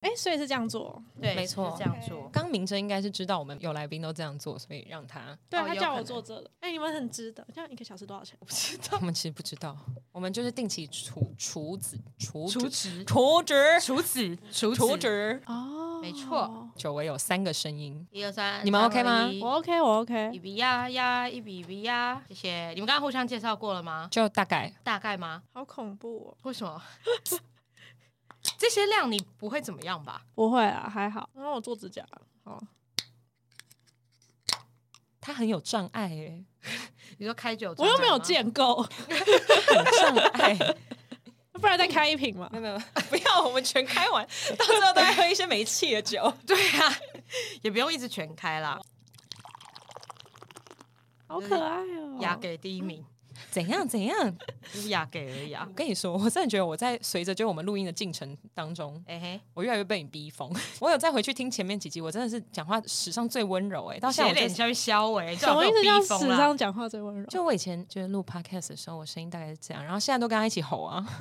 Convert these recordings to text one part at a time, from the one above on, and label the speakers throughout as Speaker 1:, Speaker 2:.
Speaker 1: 哎，所以是这样做，
Speaker 2: 对，没错，这样做。刚明真应该是知道我们有来宾都这样做，所以让他。
Speaker 1: 对，他叫我做这个。哎，你们很值得。这样一个小时多少钱？
Speaker 2: 我不知道。我们其实不知道，我们就是定期储储子储
Speaker 3: 储值
Speaker 2: 储值
Speaker 3: 储子
Speaker 2: 储值
Speaker 1: 哦，
Speaker 3: 没错。
Speaker 2: 久违有三个声音，
Speaker 3: 一二三，
Speaker 2: 你们 OK 吗？
Speaker 1: 我 OK，我 OK。
Speaker 3: 一比呀呀，一比一比呀，谢谢。你们刚刚互相介绍过了吗？
Speaker 2: 就大概，
Speaker 3: 大概吗？
Speaker 1: 好恐怖哦！
Speaker 3: 为什么？这些量你不会怎么样吧？
Speaker 1: 不会啊，还好。然后我做指甲，好。
Speaker 2: 他很有障碍哎，
Speaker 3: 你说开酒，
Speaker 1: 我又没有见够，
Speaker 2: 很障碍。
Speaker 1: 不然再开一瓶嘛？
Speaker 2: 没有没有，不要，我们全开完，到时候都要喝一些没气的酒。
Speaker 3: 对啊，也不用一直全开啦。
Speaker 1: 好可爱哦！
Speaker 3: 雅给第一名。
Speaker 2: 怎样怎样？
Speaker 3: 就是雅给而已啊！
Speaker 2: 我跟你说，我真的觉得我在随着就我们录音的进程当中，哎嘿，我越来越被你逼疯。我有再回去听前面几集，我真的是讲话史上最温柔哎，到现在我脸
Speaker 3: 像消哎，
Speaker 1: 什么意思？叫史上讲话最温柔？
Speaker 2: 就我以前就是录 podcast 的时候，我声音大概是这样，然后现在都跟他一起吼啊，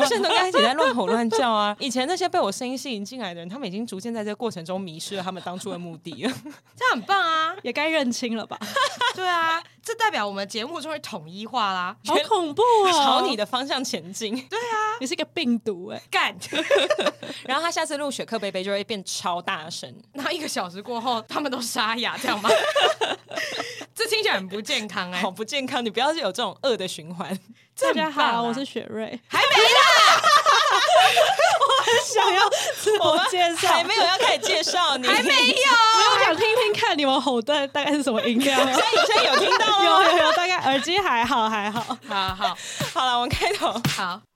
Speaker 2: 我现在都跟他一起在乱吼乱叫啊。以前那些被我声音吸引进来的人，他们已经逐渐在这个过程中迷失了他们当初的目的了。
Speaker 3: 这样很棒啊，
Speaker 1: 也该认清了吧？
Speaker 3: 对啊，这代表我们节目终于统一化啦。
Speaker 1: 好恐怖啊！
Speaker 2: 朝你的方向前进。
Speaker 3: 对啊，
Speaker 1: 你是一个病毒哎，
Speaker 3: 干！
Speaker 2: 然后他下次录雪克贝贝就会变超大声。
Speaker 3: 然后一个小时过后，他们都沙哑，这样吗？这听起来很不健康哎，
Speaker 2: 好不健康！你不要是有这种恶的循环。
Speaker 1: 大家好，我是雪瑞，
Speaker 3: 还没啦。
Speaker 1: 我想要自我介绍，
Speaker 2: 还没有要开始介绍你，
Speaker 3: 还没有。
Speaker 1: 我想听听看你们吼的大概是什么音量。
Speaker 2: 现在现在有听到吗？
Speaker 1: 有有有，大概耳机还好还好。
Speaker 3: 好好
Speaker 2: 好了，我们开头
Speaker 3: 好。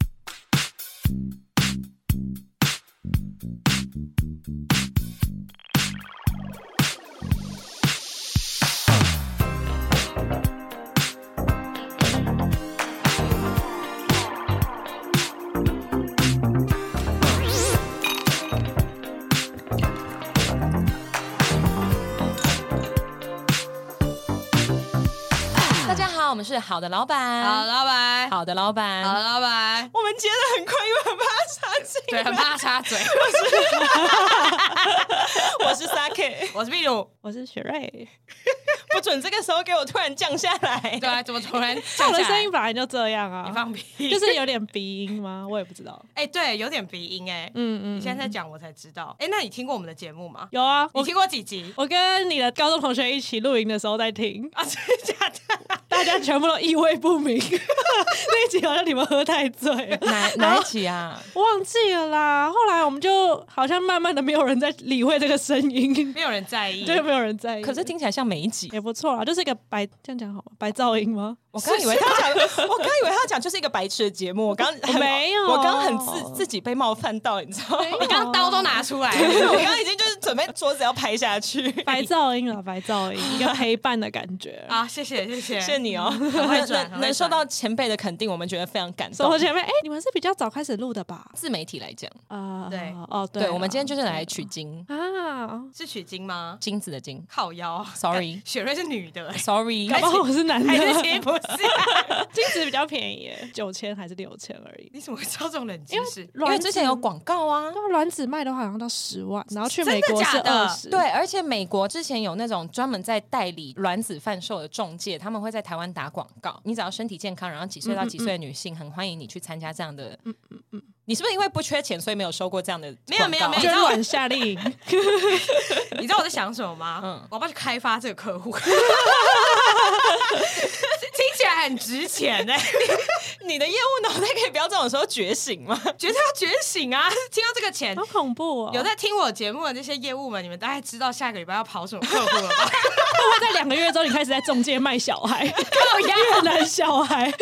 Speaker 2: 我们是好的老板，
Speaker 3: 好的老板，
Speaker 2: 好的老板，
Speaker 3: 好的老板。
Speaker 2: 我们接的很快，因为很怕插嘴，
Speaker 3: 对，很怕插嘴。
Speaker 2: 我是 Sake，
Speaker 3: 我是秘鲁，
Speaker 1: 我是雪瑞。
Speaker 2: 不准这个时候给我突然降下来。
Speaker 3: 对啊，怎么突然
Speaker 1: 降下来？我的声音本来就这样啊。
Speaker 3: 你放屁，
Speaker 1: 就是有点鼻音吗？我也不知道。
Speaker 3: 哎，对，有点鼻音哎。嗯嗯。你现在在讲，我才知道。哎，那你听过我们的节目吗？
Speaker 1: 有啊，
Speaker 3: 你听过几集？
Speaker 1: 我跟你的高中同学一起露营的时候在听
Speaker 3: 啊，真的假的？
Speaker 1: 大家全部都意味不明，那一集好像你们喝太醉了。
Speaker 2: 哪哪一集啊？
Speaker 1: 忘记了啦。后来我们就好像慢慢的没有人在理会这个声音，
Speaker 3: 没有人在意，
Speaker 1: 对，没有人在意。
Speaker 2: 可是听起来像每一集
Speaker 1: 也不错啊，就是一个白，这样讲好吗？白噪音吗？
Speaker 2: 我刚以为他讲，我刚以为他讲就是一个白痴的节目。我刚
Speaker 1: 没有，
Speaker 2: 我刚很自自己被冒犯到，你知道吗？
Speaker 3: 你刚刚刀都拿出来了，
Speaker 2: 我刚刚已经就是准备桌子要拍下去。
Speaker 1: 白噪音了，白噪音，一个陪伴的感觉
Speaker 3: 啊！谢谢，谢谢，
Speaker 2: 谢谢你哦。能能受到前辈的肯定，我们觉得非常感
Speaker 1: 动。前辈？哎，你们是比较早开始录的吧？
Speaker 2: 自媒体来讲
Speaker 1: 啊，
Speaker 3: 对，
Speaker 1: 哦，
Speaker 2: 对，我们今天就是来取经
Speaker 1: 啊，
Speaker 3: 是取经吗？
Speaker 2: 金子的金，
Speaker 3: 靠腰
Speaker 2: ，sorry，
Speaker 3: 雪瑞是女的
Speaker 2: ，sorry，
Speaker 1: 搞不好我是男的？金子比较便宜，九千还是六千而已。
Speaker 3: 你怎么会知道这种冷知识？
Speaker 2: 因为之前有广告啊，
Speaker 1: 卵子卖的话好像到十万，然后去美国是二十，
Speaker 2: 对，而且美国之前有那种专门在代理卵子贩售的中介，他们会在台湾打广告，你只要身体健康，然后几岁到几岁的女性，很欢迎你去参加这样的。嗯嗯嗯。你是不是因为不缺钱，所以没有收过这样的？
Speaker 3: 没有没有没有，
Speaker 1: 捐卵夏令营。
Speaker 3: 你知道我在想什么吗？嗯，我要不要去开发这个客户？听起来很值钱哎。
Speaker 2: 你的业务脑袋可以不要这种时候觉醒吗？
Speaker 3: 觉得要觉醒啊！听到这个钱，
Speaker 1: 好恐怖哦！
Speaker 3: 有在听我节目的那些业务们，你们大概知道下个礼拜要跑什么客户了吧？
Speaker 1: 会在两个月之后，你开始在中介卖小孩，越南小孩。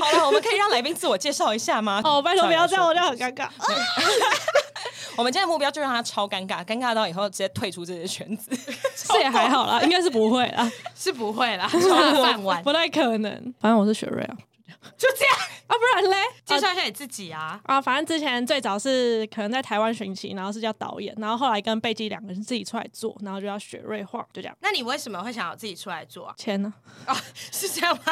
Speaker 2: 好了，我们可以让来宾自我介绍一下吗？
Speaker 1: 哦，拜托不要这样，我这样很尴尬。
Speaker 2: 我们今天的目标就让他超尴尬，尴尬到以后直接退出这些圈子。
Speaker 1: 这也还好啦，应该是不会啦，
Speaker 3: 是不会啦，超饭碗，
Speaker 1: 不太可能。反正我是雪瑞啊。
Speaker 3: 就这样
Speaker 1: 啊，不然嘞？
Speaker 3: 介绍一下你自己啊！
Speaker 1: 啊，反正之前最早是可能在台湾寻奇，然后是叫导演，然后后来跟贝基两个人自己出来做，然后就叫雪瑞画，就这样。
Speaker 3: 那你为什么会想要自己出来做啊？
Speaker 1: 钱呢？
Speaker 3: 啊，是这样吗？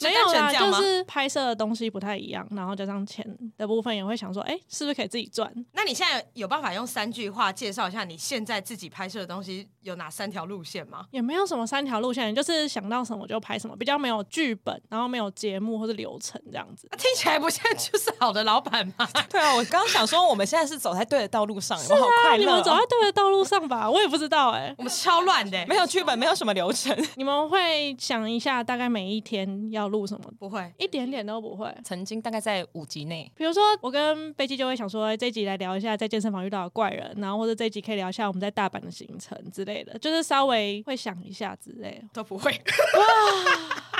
Speaker 1: 没有啦，就是拍摄的东西不太一样，然后加上钱的部分也会想说，哎，是不是可以自己赚？
Speaker 3: 那你现在有办法用三句话介绍一下你现在自己拍摄的东西有哪三条路线吗？
Speaker 1: 也没有什么三条路线，就是想到什么就拍什么，比较没有剧本，然后没有节目或者流程这样子。
Speaker 3: 听起来不像就是好的老板吗？
Speaker 2: 对啊，我刚刚想说，我们现在是走在对的道路上，我好快乐。
Speaker 1: 你们走在对的道路上吧？我也不知道哎，
Speaker 3: 我们超乱的，
Speaker 2: 没有剧本，没有什么流程。
Speaker 1: 你们会想一下，大概每一天要录什么？
Speaker 3: 不会，
Speaker 1: 一点点都不会。
Speaker 2: 曾经大概在五集内，
Speaker 1: 比如说我跟贝基就会想说，这一集来聊一下在健身房遇到的怪人，然后或者这一集可以聊一下我们在大阪的行程之类的，就是稍微会想一下之类的，
Speaker 3: 都不会。
Speaker 1: 哇那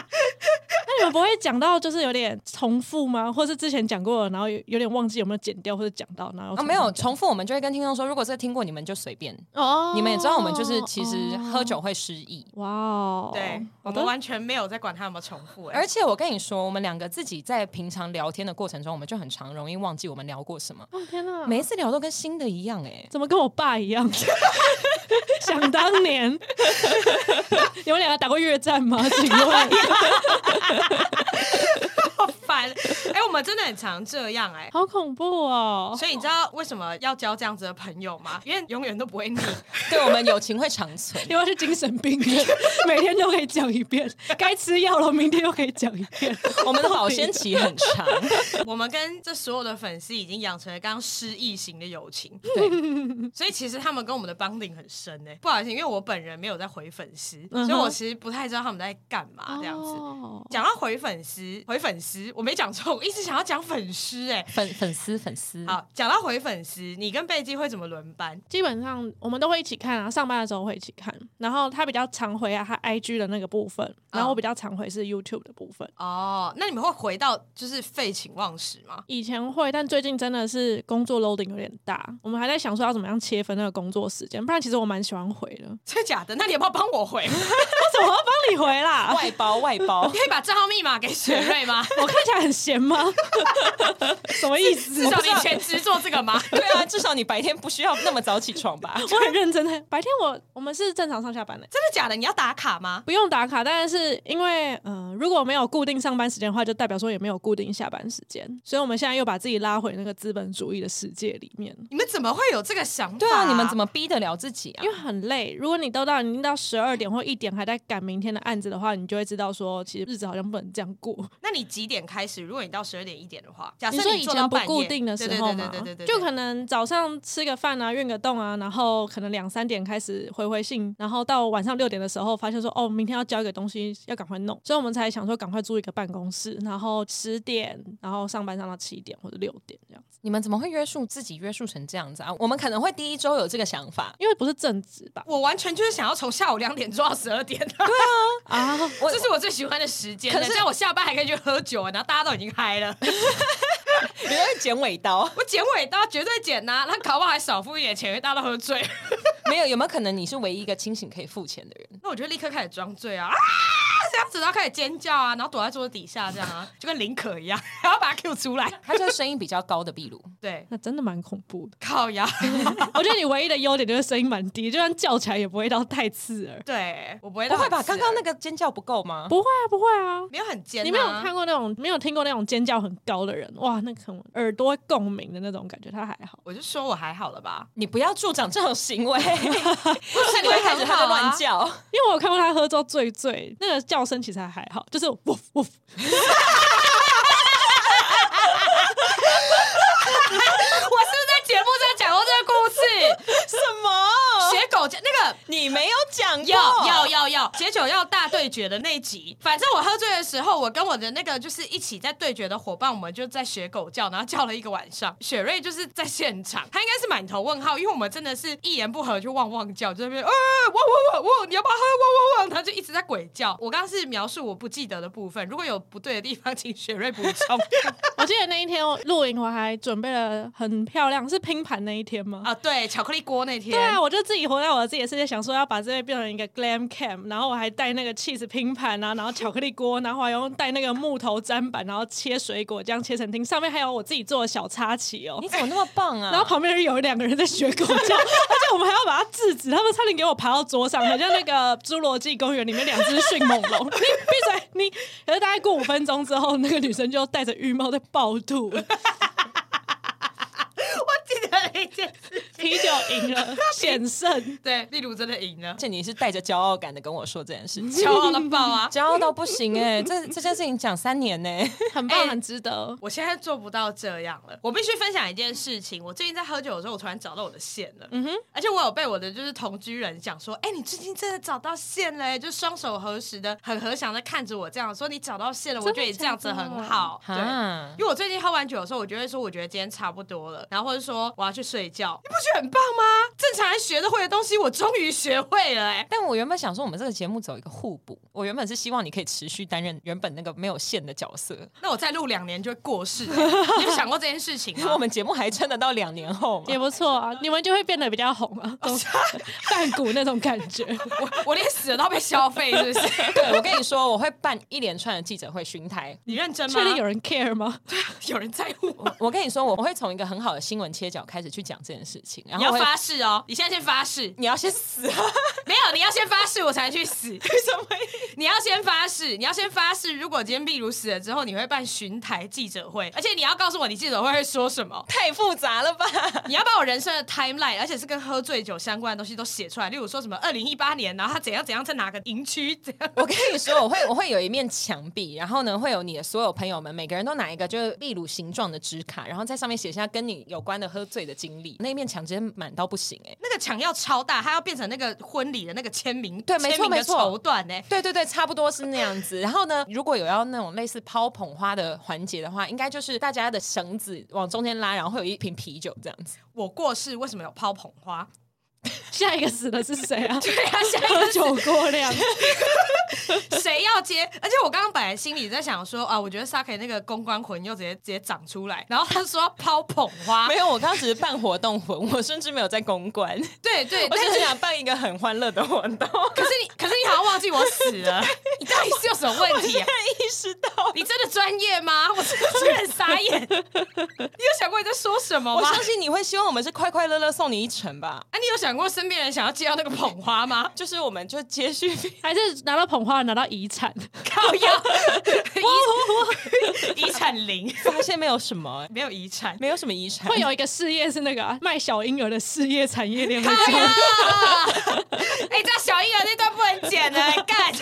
Speaker 1: 你们不会讲到就是有点重复吗？或是之前讲过了，然后有有点忘记有没有剪掉或者讲到，然后啊
Speaker 2: 没有重复，我们就会跟听众说，如果这个听过，你们就随便
Speaker 1: 哦。
Speaker 2: 你们也知道，我们就是其实喝酒会失忆。哇
Speaker 3: 哦，对，我们完全没有在管他有没有重复。
Speaker 2: 而且我跟你说，我们两个自己在平常聊天的过程中，我们就很常容易忘记我们聊过什么。
Speaker 1: 哦天哪，
Speaker 2: 每一次聊都跟新的一样哎，
Speaker 1: 怎么跟我爸一样？想当年，你们两个打过越战吗？请
Speaker 3: 问。oh, 哎，我们真的很常这样哎，
Speaker 1: 好恐怖哦！
Speaker 3: 所以你知道为什么要交这样子的朋友吗？因为永远都不会腻，
Speaker 2: 对我们友情会长存。
Speaker 1: 因为是精神病人，每天都可以讲一遍，该吃药了，明天又可以讲一遍。
Speaker 2: 我们的保鲜期很长，
Speaker 3: 我们跟这所有的粉丝已经养成了刚刚失忆型的友情。
Speaker 2: 对，
Speaker 3: 所以其实他们跟我们的 bonding 很深哎。不好意思，因为我本人没有在回粉丝，所以我其实不太知道他们在干嘛这样子。讲到回粉丝，回粉丝，我没讲错，我一直想要讲粉丝，哎，
Speaker 2: 粉粉丝粉丝。
Speaker 3: 好，讲到回粉丝，你跟贝基会怎么轮班？
Speaker 1: 基本上我们都会一起看啊，上班的时候会一起看。然后他比较常回啊，他 IG 的那个部分，然后我比较常回是 YouTube 的部分。
Speaker 3: 哦，那你们会回到就是废寝忘食吗？
Speaker 1: 以前会，但最近真的是工作 loading 有点大，我们还在想说要怎么样切分那个工作时间。不然其实我蛮喜欢回的。
Speaker 3: 真的假的？那你要不要帮我回？
Speaker 1: 我怎么要帮你回啦？
Speaker 2: 外包外包，
Speaker 3: 你可以把账号密码给雪瑞吗？
Speaker 1: 我看起来很闲吗？什么意思？
Speaker 3: 至少你全职做这个吗？
Speaker 2: 对啊，至少你白天不需要那么早起床吧？
Speaker 1: 我很认真的，白天我我们是正常上下班的。
Speaker 3: 真的假的？你要打卡吗？
Speaker 1: 不用打卡，但是因为嗯、呃，如果没有固定上班时间的话，就代表说也没有固定下班时间，所以我们现在又把自己拉回那个资本主义的世界里面。
Speaker 3: 你们怎么会有这个想法？
Speaker 2: 对啊，你们怎么逼得了自己啊？
Speaker 1: 因为很累。如果你都到已经到十二点或一点还在赶明天的案子的话，你就会知道说，其实日子好像不能这样过。
Speaker 3: 那你几点开始？如果你到十二点一点的话，假设
Speaker 1: 你说以前不固定的时候嘛，
Speaker 3: 对对对，
Speaker 1: 就可能早上吃个饭啊，运个动啊，然后可能两三点开始回回信，然后到晚上六点的时候，发现说哦，明天要交一个东西，要赶快弄，所以我们才想说赶快租一个办公室，然后十点，然后上班上到七点或者六点这样子。
Speaker 2: 你们怎么会约束自己约束成这样子啊？我们可能会第一周有这个想法，
Speaker 1: 因为不是正职吧？
Speaker 3: 我完全就是想要从下午两点做到十二点。对
Speaker 1: 啊啊，
Speaker 3: 这是我最喜欢的时间。可是我下班还可以去喝酒，然后大家都已经嗨了。
Speaker 2: 你会剪尾刀？
Speaker 3: 我剪尾刀绝对剪呐、啊，他搞不好还少付一点钱，因为大家都喝醉。
Speaker 2: 没有，有没有可能你是唯一一个清醒可以付钱的人？
Speaker 3: 那我就立刻开始装醉啊，啊这样子，然后开始尖叫啊，然后躲在桌子底下这样啊，就跟林可一样，然后把他 Q 出来。
Speaker 2: 他就是声音比较高的壁炉，
Speaker 3: 对，
Speaker 1: 那真的蛮恐怖的。
Speaker 3: 靠腰，
Speaker 1: 我觉得你唯一的优点就是声音蛮低，就算叫起来也不会到太刺耳。
Speaker 3: 对，我不会，
Speaker 2: 不会吧？刚刚那个尖叫不够吗？
Speaker 1: 不会啊，不会啊，
Speaker 3: 没有很尖、啊。
Speaker 1: 你没有看过那种，没有听过那种尖叫很高的人，哇，那可能耳朵共鸣的那种感觉，他还好。
Speaker 3: 我就说我还好了吧，
Speaker 2: 你不要助长这种行为。不是你会开始他在乱叫，
Speaker 1: 因为我有看过他喝之后醉醉，那个叫声其实还还好，就是呜呜。我
Speaker 3: 是不是在节目上讲过这个故事？
Speaker 2: 什么？
Speaker 3: 学狗叫那个？
Speaker 2: 你没有讲过？
Speaker 3: 要要要要！解酒要大对决的那集。反正我喝醉的时候，我跟我的那个就是一起在对决的伙伴，我们就在学狗叫，然后叫了一个晚上。雪瑞就是在现场，他应该是满头问号，因为我们真的是一言不合就汪汪叫，就那边呃汪汪汪汪，你要不要喝汪汪汪？他就一直在鬼叫。我刚刚是描述我不记得的部分，如果有不对的地方，请雪瑞补充。
Speaker 1: 我记得那一天露营，我还准备了很漂亮，是拼盘那一天吗？
Speaker 3: 啊，对，巧克力锅那天。
Speaker 1: 对啊，我就自己活在我的自己的世界，想说要把这边变成一个 glam cam，然后我还带那个 cheese 拼盘啊，然后巧克力锅，然后还用带那个木头砧板，然后切水果，这样切成丁，上面还有我自己做的小插旗哦。
Speaker 2: 你怎么那么棒啊？
Speaker 1: 然后旁边有两个人在学狗叫，而且我们还要把它制止，他们差点给我爬到桌上，好像那个侏罗纪公园里面两只迅猛龙。你闭嘴！你可是大概过五分钟之后，那个女生就戴着浴帽在暴吐。
Speaker 3: 一件事
Speaker 1: 啤酒赢了，险胜。
Speaker 3: 对，例如真的赢了，
Speaker 2: 而且你是带着骄傲感的跟我说这件事
Speaker 3: 情，骄傲的爆啊，
Speaker 2: 骄傲到不行哎、欸！这这件事情讲三年呢、欸，
Speaker 1: 很棒，很值得。
Speaker 3: 我现在做不到这样了，我必须分享一件事情。我最近在喝酒的时候，我突然找到我的线了。嗯哼，而且我有被我的就是同居人讲说，哎、欸，你最近真的找到线了、欸，就双手合十的，很和祥的看着我这样说，你找到线了，我觉得你这样子很好。对，因为我最近喝完酒的时候，我就会说，我觉得今天差不多了，然后或者说我要去睡觉。你不觉得很棒吗？正常人学得会的东西，我终于学会了哎、欸！
Speaker 2: 但我原本想说，我们这个节目走一个互补。我原本是希望你可以持续担任原本那个没有线的角色。
Speaker 3: 那我再录两年就会过世、欸，你有想过这件事情吗？
Speaker 2: 我们节目还撑得到两年后吗？
Speaker 1: 也不错啊，你们就会变得比较红啊，半股那种感觉。
Speaker 3: 我我连死了都要被消费，是不是？
Speaker 2: 对，我跟你说，我会办一连串的记者会巡台。
Speaker 3: 你认真吗？
Speaker 1: 确定有人 care 吗？
Speaker 3: 对，有人在乎
Speaker 2: 我。我跟你说，我会从一个很好的新闻切角开始去讲这件事情。然后
Speaker 3: 你要发誓哦！你现在先发誓，
Speaker 2: 你要先死啊！
Speaker 3: 没有，你要先发誓，我才去死。为什么？你要先发誓，你要先发誓。如果今天壁如死了之后，你会办巡台记者会，而且你要告诉我你记者会会说什么。
Speaker 2: 太复杂了吧？
Speaker 3: 你要把我人生的 timeline，而且是跟喝醉酒相关的东西都写出来。例如说什么二零一八年，然后他怎样怎样在哪个营区怎样。
Speaker 2: 我跟你说，我会我会有一面墙壁，然后呢会有你的所有朋友们，每个人都拿一个就是秘鲁形状的纸卡，然后在上面写下跟你有关的喝醉的经历。那一面墙直接满到不行哎、欸，
Speaker 3: 那个墙要超大，它要变成那个婚礼的那个签名，
Speaker 2: 对，没错没错，
Speaker 3: 绸缎哎，
Speaker 2: 对对对，差不多是那样子。然后呢，如果有要那种类似抛捧花的环节的话，应该就是大家的绳子往中间拉，然后会有一瓶啤酒这样子。
Speaker 3: 我过世为什么有抛捧花？
Speaker 1: 下一个死的是谁啊？
Speaker 3: 对啊，下一个
Speaker 1: 喝酒过量，
Speaker 3: 谁要接？而且我刚刚本来心里在想说啊，我觉得 Sa-ke 那个公关魂又直接直接长出来，然后他说抛捧花，
Speaker 2: 没有，我刚刚只是办活动魂，我甚至没有在公关。
Speaker 3: 对对，
Speaker 2: 我只是想办一个很欢乐的活动。
Speaker 3: 可是你，可是你好像忘记我死了，你到底是有什么问题啊？
Speaker 2: 意识到
Speaker 3: 你真的专业吗？我真的是很傻眼。你有想过你在说什么吗？
Speaker 2: 我相信你会希望我们是快快乐乐送你一程吧？
Speaker 3: 哎、啊，你有想过身边人想要接到那个捧花吗？
Speaker 2: 就是我们就接续，
Speaker 1: 还是拿到捧花拿到遗产？
Speaker 3: 靠腰，遗产零，
Speaker 2: 发现没有什么，
Speaker 3: 没有遗产，
Speaker 2: 没有什么遗产，
Speaker 1: 会有一个事业是那个、啊、卖小婴儿的事业产业链。
Speaker 3: 哎呀，哎，这小婴儿那段不能剪的，干。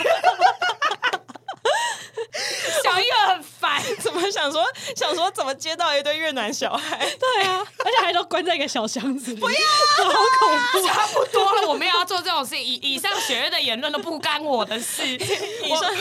Speaker 3: 小婴儿很烦，
Speaker 2: 怎么想说想说怎么接到一堆越南小孩？
Speaker 1: 对啊，而且还都关在一个小箱子里。
Speaker 3: 不要，
Speaker 1: 好恐怖！
Speaker 3: 差不多了，我没有要做这种事。以以上雪月的言论都不干我的事。以
Speaker 2: 上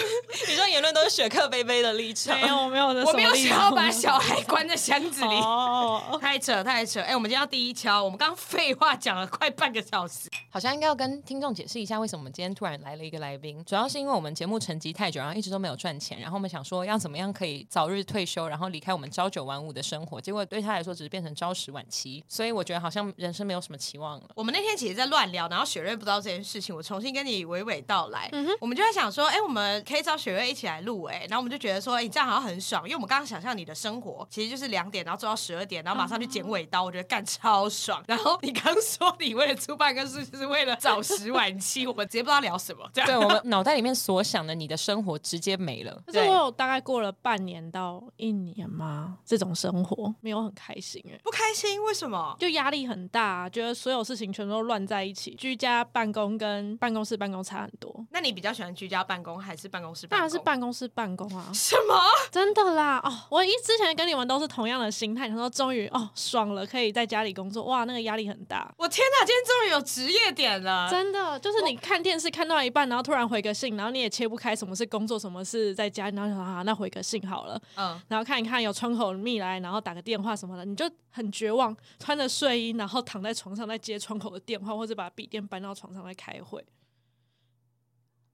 Speaker 2: 以上言论都是雪克杯杯的立场。
Speaker 1: 没有，没有的，
Speaker 3: 我没有想要把小孩关在箱子里。
Speaker 1: 哦，
Speaker 3: 太扯太扯！哎、欸，我们今天要第一敲，我们刚刚废话讲了快半个小时，
Speaker 2: 好像应该要跟听众解释一下，为什么我们今天突然来了一个来宾。主要是因为我们节目沉寂太久，然后一直都没有赚钱，然后我们想说要怎么样可以早日退休，然后离开我们朝九晚五的生活。结果对他来说，只是变成朝十晚七，所以我觉得好像人生没有什么期望了。
Speaker 3: 我们那天其实在乱聊，然后雪瑞不知道这件事情，我重新跟你娓娓道来。嗯、我们就在想说，哎、欸，我们可以找雪瑞一起来录，哎，然后我们就觉得说，哎、欸，你这样好像很爽，因为我们刚刚想象你的生活其实就是两点，然后做到十二点，然后马上去剪尾刀，我觉得干超爽。然后你刚说你为了出办公室，就是为了早十晚七，我们直接不知道聊什么。这样
Speaker 2: 对，我们脑袋里面所想的你的生活直接没了。
Speaker 1: 可是我有大概过了半。年到一年吗？这种生活没有很开心哎，
Speaker 3: 不开心？为什么？
Speaker 1: 就压力很大，觉得所有事情全都乱在一起，居家办公跟办公室办公差很多。
Speaker 3: 那你比较喜欢居家办公还是办公室办公？
Speaker 1: 当然是办公室办公啊！
Speaker 3: 什么？
Speaker 1: 真的啦！哦，我一之前跟你们都是同样的心态，然后终于哦爽了，可以在家里工作。哇，那个压力很大。
Speaker 3: 我天哪，今天终于有职业点了！
Speaker 1: 真的，就是你看电视看到一半，然后突然回个信，然后你也切不开什么是工作，什么是在家，然后就说啊，那回个信好了。嗯，然后看一看有窗口密来，然后打个电话什么的，你就很绝望，穿着睡衣，然后躺在床上在接窗口的电话，或者把笔电搬到床上来开会。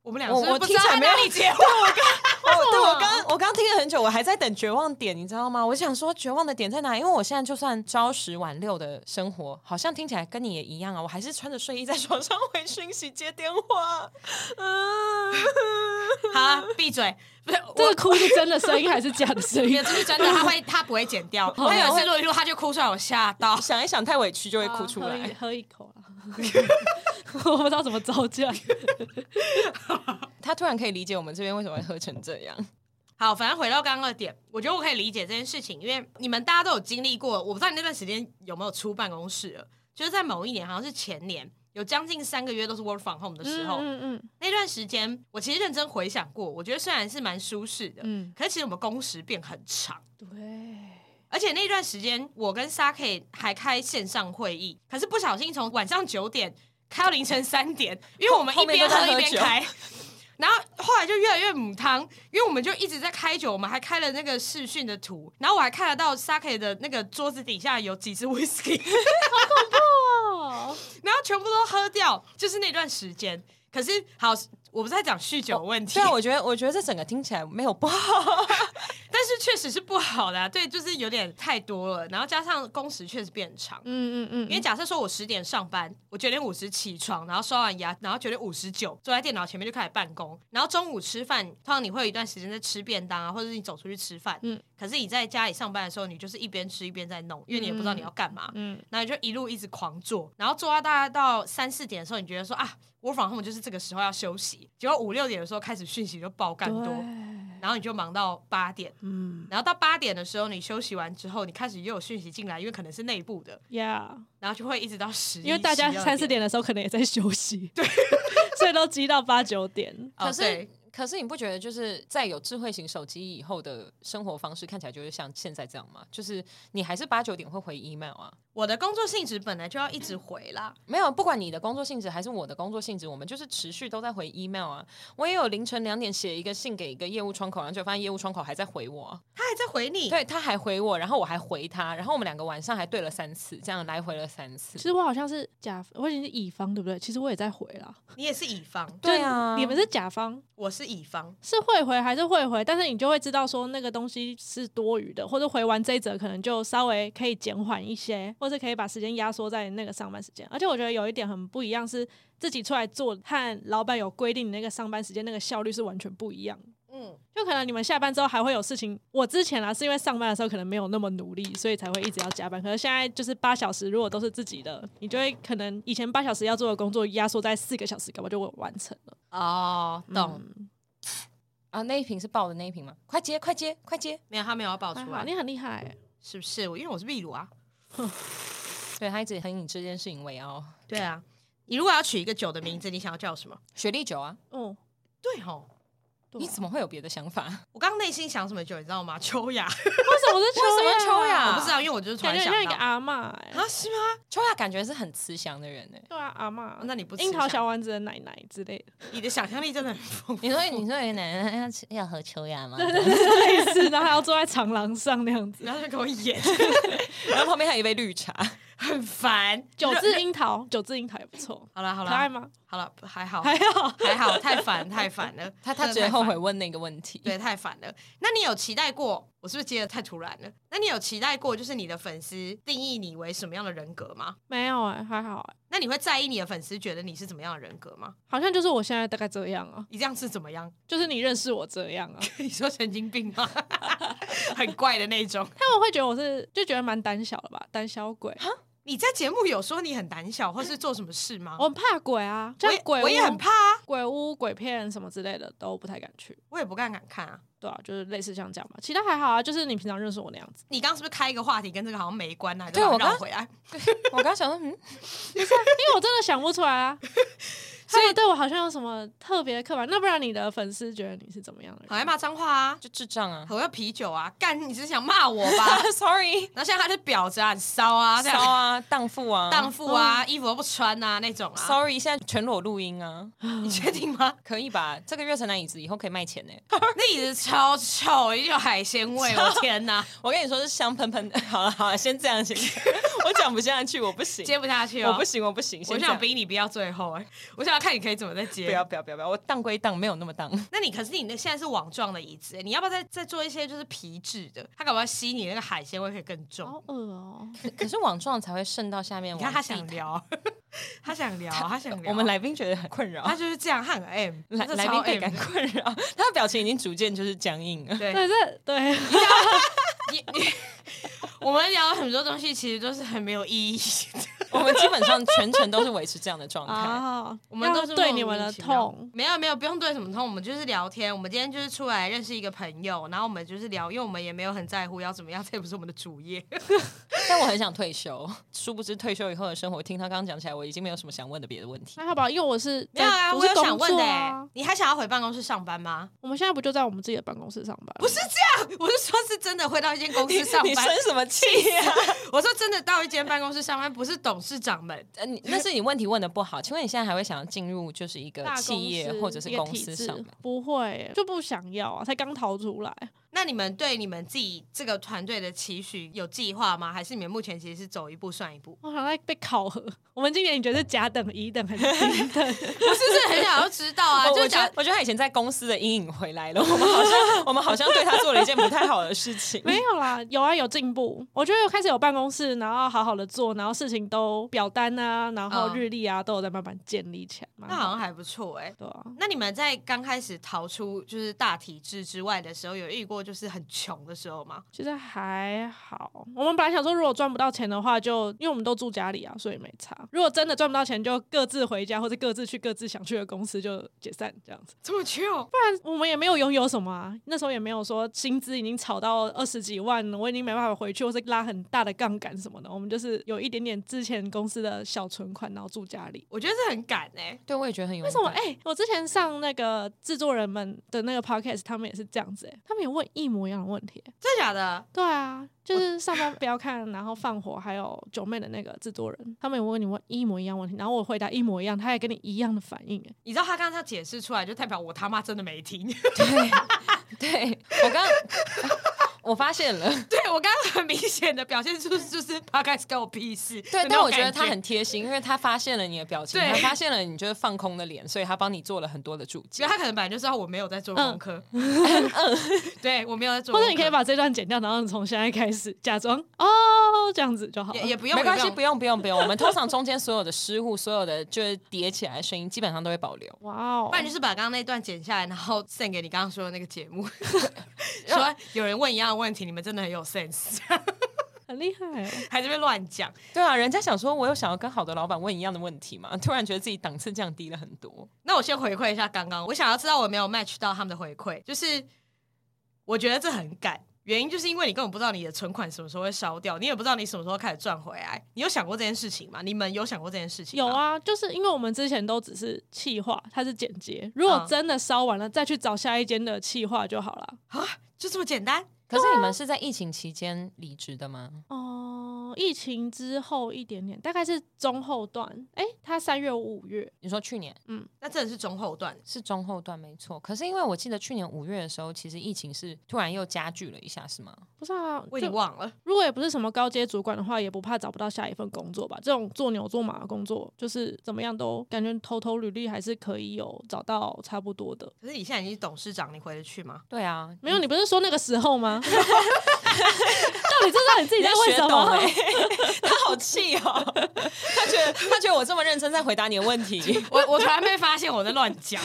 Speaker 3: 我们俩是不是不在没有你结婚？我刚，
Speaker 2: 我对我刚，我刚听了很久，我还在等绝望点，你知道吗？我想说绝望的点在哪？因为我现在就算朝十晚六的生活，好像听起来跟你也一样啊。我还是穿着睡衣在床上回讯息、接电话。嗯，
Speaker 3: 好啊，闭嘴。不是
Speaker 1: 这个哭是真的声音还是假的声音？
Speaker 3: 这是真的，他会他不会剪掉。他有一次录一录，他就哭出来，我吓到。
Speaker 2: 想一想太委屈就会哭出来。
Speaker 1: 喝，喝一口啊。我不知道怎么招架。
Speaker 2: 他突然可以理解我们这边为什么会喝成这样。
Speaker 3: 好，反正回到刚刚的点，我觉得我可以理解这件事情，因为你们大家都有经历过。我不知道你那段时间有没有出办公室了，就是在某一年，好像是前年，有将近三个月都是 work from home 的时候。嗯嗯，嗯。那段时间，我其实认真回想过，我觉得虽然是蛮舒适的，嗯，可是其实我们工时变很长。
Speaker 1: 对。
Speaker 3: 而且那段时间，我跟 Saki 还开线上会议，可是不小心从晚上九点开到凌晨三点，因为我们一边喝一边开。然后后来就越来越母汤，因为我们就一直在开酒，我们还开了那个视讯的图，然后我还看得到 Saki 的那个桌子底下有几支 Whisky，
Speaker 1: 好恐怖哦！
Speaker 3: 然后全部都喝掉，就是那段时间。可是好，我不是在讲酗酒问题。
Speaker 2: 对啊，我觉得我觉得这整个听起来没有不好，
Speaker 3: 但是确实是不好的啊。对，就是有点太多了，然后加上工时确实变长。嗯嗯嗯。因为假设说我十点上班，我九点五十起床，然后刷完牙，然后九点五十九坐在电脑前面就开始办公，然后中午吃饭，通常你会有一段时间在吃便当啊，或者是你走出去吃饭。嗯。可是你在家里上班的时候，你就是一边吃一边在弄，因为你也不知道你要干嘛。嗯。那你就一路一直狂做，然后做到大概到三四点的时候，你觉得说啊。我反正就是这个时候要休息，结果五六点的时候开始讯息就爆干多，然后你就忙到八点，嗯，然后到八点的时候你休息完之后，你开始又有讯息进来，因为可能是内部的
Speaker 1: ，Yeah，
Speaker 3: 然后就会一直到十，
Speaker 1: 因为大家三四点的时候可能也在休息，对，所以都积到八九点，
Speaker 2: 可是。可是你不觉得就是在有智慧型手机以后的生活方式看起来就是像现在这样吗？就是你还是八九点会回 email 啊？
Speaker 3: 我的工作性质本来就要一直回啦，
Speaker 2: 没有，不管你的工作性质还是我的工作性质，我们就是持续都在回 email 啊。我也有凌晨两点写一个信给一个业务窗口，然后就发现业务窗口还在回我，
Speaker 3: 他还在回你，
Speaker 2: 对，他还回我，然后我还回他，然后我们两个晚上还对了三次，这样来回了三次。
Speaker 1: 其实我好像是甲，我已经是乙方，对不对？其实我也在回了，
Speaker 3: 你也是乙方，
Speaker 2: 对啊，
Speaker 1: 你们是甲方，
Speaker 3: 我是乙方，
Speaker 1: 是。会回还是会回，但是你就会知道说那个东西是多余的，或者回完这一则可能就稍微可以减缓一些，或者可以把时间压缩在那个上班时间。而且我觉得有一点很不一样，是自己出来做和老板有规定的那个上班时间，那个效率是完全不一样。嗯，就可能你们下班之后还会有事情。我之前啊是因为上班的时候可能没有那么努力，所以才会一直要加班。可是现在就是八小时，如果都是自己的，你就会可能以前八小时要做的工作压缩在四个小时，搞不就会完成了。
Speaker 3: 哦，懂。嗯
Speaker 2: 啊，那一瓶是爆的那一瓶吗？快接，快接，快接！
Speaker 3: 没有，他没有要爆出来。
Speaker 1: 你很厉害，
Speaker 3: 是不是？我因为我是秘鲁啊。
Speaker 2: 对，他一直很以这件事情为傲。
Speaker 3: 对啊，你如果要取一个酒的名字，你想要叫什么？
Speaker 2: 雪莉酒啊。
Speaker 3: 哦，对吼。
Speaker 2: 你怎么会有别的想法？
Speaker 3: 我刚刚内心想什么酒，你知道吗？秋雅。为什
Speaker 1: 么是秋雅？
Speaker 2: 秋雅？
Speaker 3: 我不知道，因为我就是突然想到。
Speaker 1: 像一个阿嬷哎。
Speaker 3: 啊，是吗？
Speaker 2: 秋雅感觉是很慈祥的人哎。
Speaker 1: 对啊，阿嬷。
Speaker 3: 那你不
Speaker 1: 樱桃小丸子的奶奶之类的？
Speaker 3: 你的想象力真的很丰富。
Speaker 2: 你说，你说你奶奶要要喝秋雅吗？
Speaker 1: 对对对，类似，然后还要坐在长廊上那样子，
Speaker 3: 然后就给我演，
Speaker 2: 然后旁边还有一杯绿茶。
Speaker 3: 很烦，
Speaker 1: 九字樱桃，九字樱桃也不错。
Speaker 3: 好了好了，
Speaker 1: 可爱吗？
Speaker 3: 好了，还好
Speaker 1: 还好
Speaker 3: 还好，太烦太烦了。
Speaker 2: 他他觉得后悔问那个问题，
Speaker 3: 对，太烦了。那你有期待过？我是不是接的太突然了？那你有期待过，就是你的粉丝定义你为什么样的人格吗？
Speaker 1: 没有哎，还好哎。
Speaker 3: 那你会在意你的粉丝觉得你是怎么样的人格吗？
Speaker 1: 好像就是我现在大概这样啊。
Speaker 3: 你这样是怎么样？
Speaker 1: 就是你认识我这样啊？
Speaker 3: 你说神经病吗？很怪的那种。
Speaker 1: 他们会觉得我是就觉得蛮胆小的吧，胆小鬼。
Speaker 3: 你在节目有说你很胆小，或是做什么事吗？
Speaker 1: 我很怕鬼啊，就鬼
Speaker 3: 我也很怕啊，
Speaker 1: 鬼屋、鬼片什么之类的都不太敢去。
Speaker 3: 我也不敢敢看啊。
Speaker 1: 对啊，就是类似像这样吧，其他还好啊，就是你平常认识我那样子。
Speaker 3: 你刚刚是不是开一个话题跟这个好像没关啊？
Speaker 2: 对，我
Speaker 3: 刚回来，
Speaker 2: 我刚想说，嗯，
Speaker 1: 不是，因为我真的想不出来啊。所以对我好像有什么特别的刻板？那不然你的粉丝觉得你是怎么样的人？
Speaker 3: 好爱骂脏话啊，
Speaker 2: 就智障啊，
Speaker 3: 喝啤酒啊，干！你只是想骂我吧？
Speaker 2: Sorry。
Speaker 3: 然后现在他是婊子啊，很骚啊，
Speaker 2: 骚啊，荡妇啊，
Speaker 3: 荡妇啊，衣服都不穿啊那种啊。
Speaker 2: Sorry，现在全裸录音啊，
Speaker 3: 你确定吗？
Speaker 2: 可以吧？这个月城南椅子以后可以卖钱呢。
Speaker 3: 那椅子超臭，一定有海鲜味。我天哪！
Speaker 2: 我跟你说是香喷喷的。好了好了，先这样先。我讲不下去，我不行，
Speaker 3: 接不下去，
Speaker 2: 我不行，我不行。
Speaker 3: 我想逼你不要最后哎，我想要看你可以怎么再接。
Speaker 2: 不要不要不要不要！我当归当没有那么当。
Speaker 3: 那你可是你那现在是网状的椅子，你要不要再再做一些就是皮质的？它搞不好吸你那个海鲜味会更重。
Speaker 1: 好恶哦！
Speaker 2: 可是网状才会渗到下面。
Speaker 3: 你看 他想聊，他想聊，他想聊。
Speaker 2: 我们来宾觉得很困扰。
Speaker 3: 他就是这样，他很 M，
Speaker 2: 来来宾倍感困扰。他的表情已经逐渐就是僵硬了。
Speaker 1: 对，对对。
Speaker 3: 你你，我们聊了很多东西，其实都是很没有意义的。
Speaker 2: 我们基本上全程都是维持这样的状态。
Speaker 1: 啊，我们都是对你们的痛，
Speaker 3: 没有没有，不用对什么痛，我们就是聊天。我们今天就是出来认识一个朋友，然后我们就是聊，因为我们也没有很在乎要怎么样，这也不是我们的主业。
Speaker 2: 但我很想退休，殊不知退休以后的生活，听他刚刚讲起来，我已经没有什么想问的别的问题。
Speaker 1: 那好不好？因为我是
Speaker 3: 没有啊，我有想问的。你还想要回办公室上班吗？
Speaker 1: 我们现在不就在我们自己的办公室上班？
Speaker 3: 不是这样，我是说，是真的会到一间公司上班。
Speaker 2: 你生什么气呀？
Speaker 3: 我说真的，到一间办公室上班，不是董事长们。
Speaker 2: 你那是你问题问的不好，请问你现在还会想要进入就是一个企业或者是公司上班？
Speaker 1: 不会，就不想要啊，才刚逃出来。
Speaker 3: 那你们对你们自己这个团队的期许有计划吗？还是你们目前其实是走一步算一步？
Speaker 1: 我好像在被考核。我们今年你觉得是甲等、乙等还是 丙等？我是不
Speaker 3: 是很想要知道啊？就
Speaker 2: 我觉得，我觉得他以前在公司的阴影回来了。我们好像，我们好像对他做了一件不太好的事情。
Speaker 1: 没有啦，有啊，有进步。我觉得开始有办公室，然后好好的做，然后事情都表单啊，然后日历啊，都有在慢慢建立起来。
Speaker 3: 那好像还不错哎、欸。
Speaker 1: 对啊。
Speaker 3: 那你们在刚开始逃出就是大体制之外的时候，有遇过就是很穷的时候吗？
Speaker 1: 其实还好。我们本来想说，如果赚不到钱的话，就因为我们都住家里啊，所以没差。如果真的赚不到钱，就各自回家，或者各自去各自想去的公司就解散，这样子。
Speaker 3: 这么穷？
Speaker 1: 不然我们也没有拥有什么啊。那时候也没有说薪资已经炒到二十几万了，我已经没办法回去，或是拉很大的杠杆什么的。我们就是有一点点之前公司的小存款，然后住家里。
Speaker 3: 我觉得这很敢哎、欸。
Speaker 2: 对，我也觉得很有。
Speaker 1: 为什么？哎、欸，我之前上那个制作人们的那个 podcast，他们也是这样子哎、欸，他们也问一模一样的问题、欸。
Speaker 3: 真的假的？
Speaker 1: 对啊，就是上班不要看，然后放火，还有九妹的那个制作人，他们也问你问一模一样问题，然后我回答一模一样，他也跟你一样的反应。
Speaker 3: 你知道他刚刚他解释出来，就代表我他妈真的没听。
Speaker 2: 对，对我刚。我发现了，
Speaker 3: 对我刚刚很明显的表现出就是 Podcast 跟我屁事。
Speaker 2: 对，但我觉得他很贴心，因为他发现了你的表情，他发现了你就是放空的脸，所以他帮你做了很多的注解。
Speaker 3: 他可能本来就知道我没有在做功课，嗯，对我没有在做。
Speaker 1: 或者你可以把这段剪掉，然后从现在开始假装哦这样子就好了，
Speaker 3: 也也不用，
Speaker 2: 没关系，不用不用不用。我们通常中间所有的失误，所有的就是叠起来的声音，基本上都会保留。
Speaker 1: 哇哦，
Speaker 3: 不然就是把刚刚那段剪下来，然后 send 给你刚刚说的那个节目，说有人问一样的问题，你们真的很有。sense，
Speaker 1: 很厉害，
Speaker 3: 还在这边乱讲。
Speaker 2: 对啊，人家想说，我有想要跟好的老板问一样的问题嘛？突然觉得自己档次降低了很多。
Speaker 3: 那我先回馈一下刚刚，我想要知道我有没有 match 到他们的回馈，就是我觉得这很赶，原因就是因为你根本不知道你的存款什么时候会烧掉，你也不知道你什么时候开始赚回来。你有想过这件事情吗？你们有想过这件事情？
Speaker 1: 有啊，就是因为我们之前都只是气化，它是简洁，如果真的烧完了，再去找下一间的气化就好了
Speaker 3: 啊，就这么简单。
Speaker 2: 可是你们是在疫情期间离职的吗？
Speaker 1: 哦、呃，疫情之后一点点，大概是中后段。哎、欸，他三月五月，
Speaker 2: 你说去年？
Speaker 1: 嗯，
Speaker 3: 那真的是中后段，
Speaker 2: 是中后段没错。可是因为我记得去年五月的时候，其实疫情是突然又加剧了一下，是吗？
Speaker 1: 不是啊，
Speaker 3: 我已经忘了。
Speaker 1: 如果也不是什么高阶主管的话，也不怕找不到下一份工作吧？这种做牛做马的工作，就是怎么样都感觉投投履历还是可以有找到差不多的。
Speaker 3: 可是你现在已经是董事长，你回得去吗？
Speaker 2: 对啊，
Speaker 1: 没有，你不是说那个时候吗？到底知道你自己在问什么？
Speaker 2: 欸、他好气哦！他觉得他觉得我这么认真在回答你的问题，
Speaker 3: 我我从来没发现我在乱讲。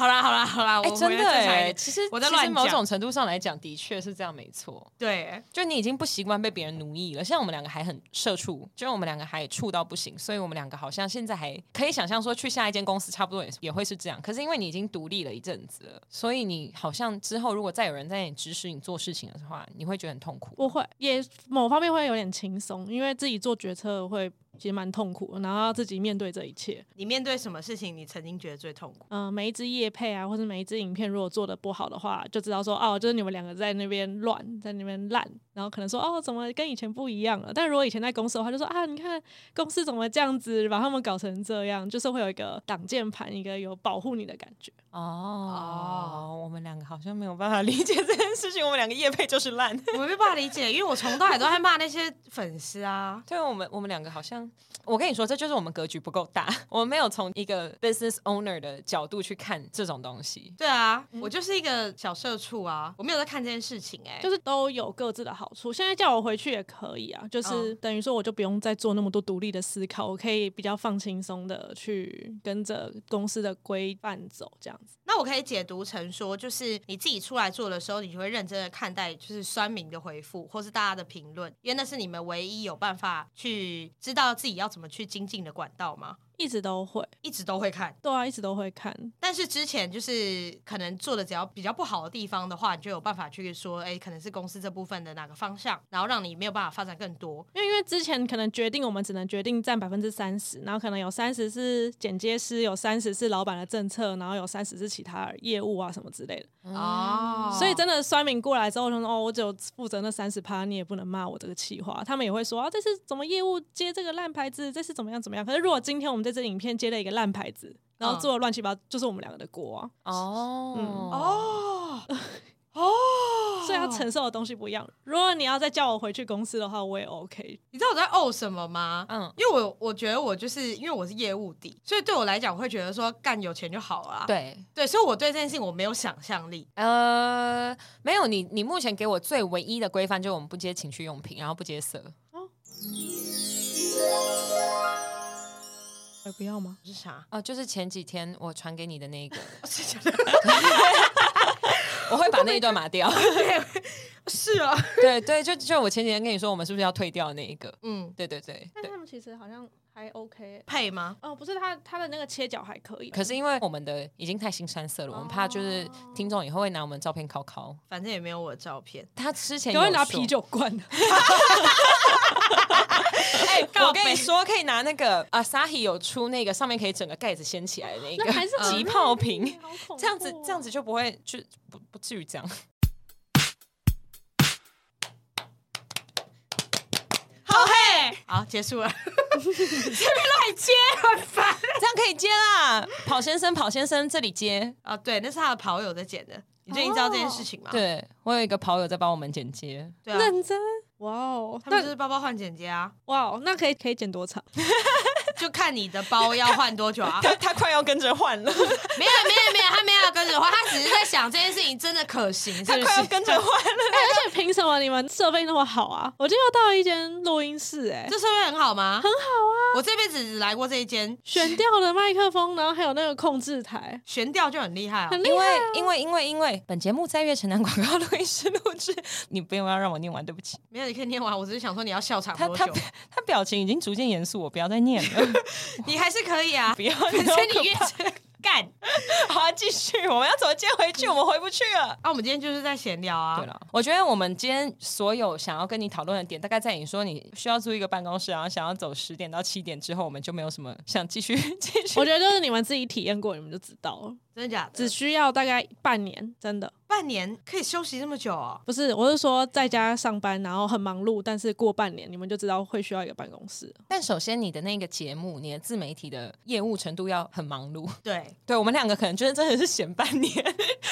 Speaker 3: 好啦好啦好啦，
Speaker 2: 哎，真的哎，其实
Speaker 3: 我在
Speaker 2: 乱讲。某种程度上来讲，的确是这样，没错。
Speaker 3: 对，
Speaker 2: 就你已经不习惯被别人奴役了。像我们两个还很社畜，就我们两个还处到不行，所以我们两个好像现在还可以想象说，去下一间公司差不多也也会是这样。可是因为你已经独立了一阵子了，所以你好像之后如果再有人在你指使你做事情的话，你会觉得很痛苦。
Speaker 1: 我会，也某方面会有点轻松，因为自己做决策会。其实蛮痛苦的，然后要自己面对这一切。
Speaker 3: 你面对什么事情，你曾经觉得最痛苦？
Speaker 1: 嗯、呃，每一支业配啊，或者每一支影片，如果做的不好的话，就知道说哦，就是你们两个在那边乱，在那边烂，然后可能说哦，怎么跟以前不一样了？但如果以前在公司的话，就说啊，你看公司怎么这样子，把他们搞成这样，就是会有一个挡箭盘，一个有保护你的感觉。
Speaker 2: 哦哦，我们两个好像没有办法理解这件事情。我们两个 业配就是烂，
Speaker 3: 我没办法理解，因为我从头到尾都在骂那些粉丝啊。
Speaker 2: 对，我们我们两个好像。我跟你说，这就是我们格局不够大，我们没有从一个 business owner 的角度去看这种东西。
Speaker 3: 对啊，我就是一个小社畜啊，我没有在看这件事情哎、欸，
Speaker 1: 就是都有各自的好处。现在叫我回去也可以啊，就是等于说我就不用再做那么多独立的思考，我可以比较放轻松的去跟着公司的规范走这样子。
Speaker 3: 那我可以解读成说，就是你自己出来做的时候，你就会认真的看待就是酸民的回复或是大家的评论，因为那是你们唯一有办法去知道自己要怎么去精进的管道吗？
Speaker 1: 一直都会，
Speaker 3: 一直都会看，
Speaker 1: 对啊，一直都会看。
Speaker 3: 但是之前就是可能做的只要比较不好的地方的话，你就有办法去说，哎，可能是公司这部分的哪个方向，然后让你没有办法发展更多。
Speaker 1: 因为因为之前可能决定我们只能决定占百分之三十，然后可能有三十是剪接师，有三十是老板的政策，然后有三十是其他业务啊什么之类的。
Speaker 3: 哦，
Speaker 1: 所以真的酸民过来之后，他说哦，我只有负责那三十趴，你也不能骂我这个企划。他们也会说啊，这是怎么业务接这个烂牌子，这是怎么样怎么样。可是如果今天我们这支影片接了一个。烂牌子，然后做的乱七八糟，就是我们两个的锅啊！
Speaker 2: 哦，嗯、
Speaker 3: 哦，哦，
Speaker 1: 所以要承受的东西不一样。如果你要再叫我回去公司的话，我也 OK。
Speaker 3: 你知道我在哦什么吗？嗯，因为我我觉得我就是因为我是业务底，所以对我来讲，我会觉得说干有钱就好了。
Speaker 2: 对
Speaker 3: 对，所以我对这件事情我没有想象力。
Speaker 2: 呃，没有，你你目前给我最唯一的规范就是我们不接情趣用品，然后不接色。哦。
Speaker 1: 还不要吗？
Speaker 3: 是啥？
Speaker 2: 哦，就是前几天我传给你的那个。我会把那一段码掉。
Speaker 3: 是啊，
Speaker 2: 对对，就就我前几天跟你说，我们是不是要退掉那一个？嗯，对对对。
Speaker 1: 但他们其实好像还 OK，
Speaker 3: 配吗？
Speaker 1: 哦，不是，他他的那个切角还可以。
Speaker 2: 可是因为我们的已经太腥膻色了，我们怕就是听众以后会拿我们照片考考。
Speaker 3: 反正也没有我的照片。
Speaker 2: 他之前
Speaker 1: 都会拿啤酒罐。
Speaker 2: 哎，我跟你说，可以拿那个啊，Sahi 有出那个上面可以整个盖子掀起来的那个，
Speaker 1: 还是
Speaker 2: 急泡瓶，这样子这样子就不会就不不至于这样。
Speaker 3: 好嘿，好结束了，这边乱接很烦，
Speaker 2: 这样可以接啦。跑先生，跑先生，这里接
Speaker 3: 啊，对，那是他的跑友在剪的，你最近知道这件事情吗？
Speaker 2: 对，我有一个跑友在帮我们剪接，
Speaker 3: 对啊，
Speaker 1: 认真。哇哦，
Speaker 3: 他们就是包包换剪接啊！
Speaker 1: 哇哦，那可以可以剪多长？
Speaker 3: 就看你的包要换多久啊！
Speaker 2: 他他快要跟着换了，没有没
Speaker 3: 有没有，他没有要跟着换，他只是在想这件事情真的可行，是不是？
Speaker 2: 他快要跟着换了，
Speaker 1: 而且凭什么你们设备那么好啊？我就要到一间录音室，哎，
Speaker 3: 这设备很好吗？
Speaker 1: 很好啊！
Speaker 3: 我这辈子只来过这一间，
Speaker 1: 悬吊的麦克风，然后还有那个控制台，
Speaker 3: 悬吊就很厉害啊！
Speaker 1: 很厉害，
Speaker 2: 因为因为因为因为本节目在月城南广告录音室录制，你不用要让我念完，对不起。
Speaker 3: 没有，你可以念完，我只是想说你要笑场多久？
Speaker 2: 他他他表情已经逐渐严肃，我不要再念了。
Speaker 3: 你还。是可以啊，
Speaker 2: 不要，
Speaker 3: 可是你越 干，
Speaker 2: 好啊，继续，我们要怎么接回去？我们回不去了。
Speaker 3: 啊，我们今天就是在闲聊啊。
Speaker 2: 对了，我觉得我们今天所有想要跟你讨论的点，大概在你说你需要租一个办公室，然后想要走十点到七点之后，我们就没有什么想继续继续。
Speaker 1: 我觉得就是你们自己体验过，你们就知道了。
Speaker 3: 真的假的？
Speaker 1: 只需要大概半年，真的。
Speaker 3: 半年可以休息这么久啊？
Speaker 1: 不是，我是说在家上班，然后很忙碌，但是过半年你们就知道会需要一个办公室。
Speaker 2: 但首先你的那个节目，你的自媒体的业务程度要很忙碌。
Speaker 3: 对，
Speaker 2: 对我们两个可能觉得真的是闲半年，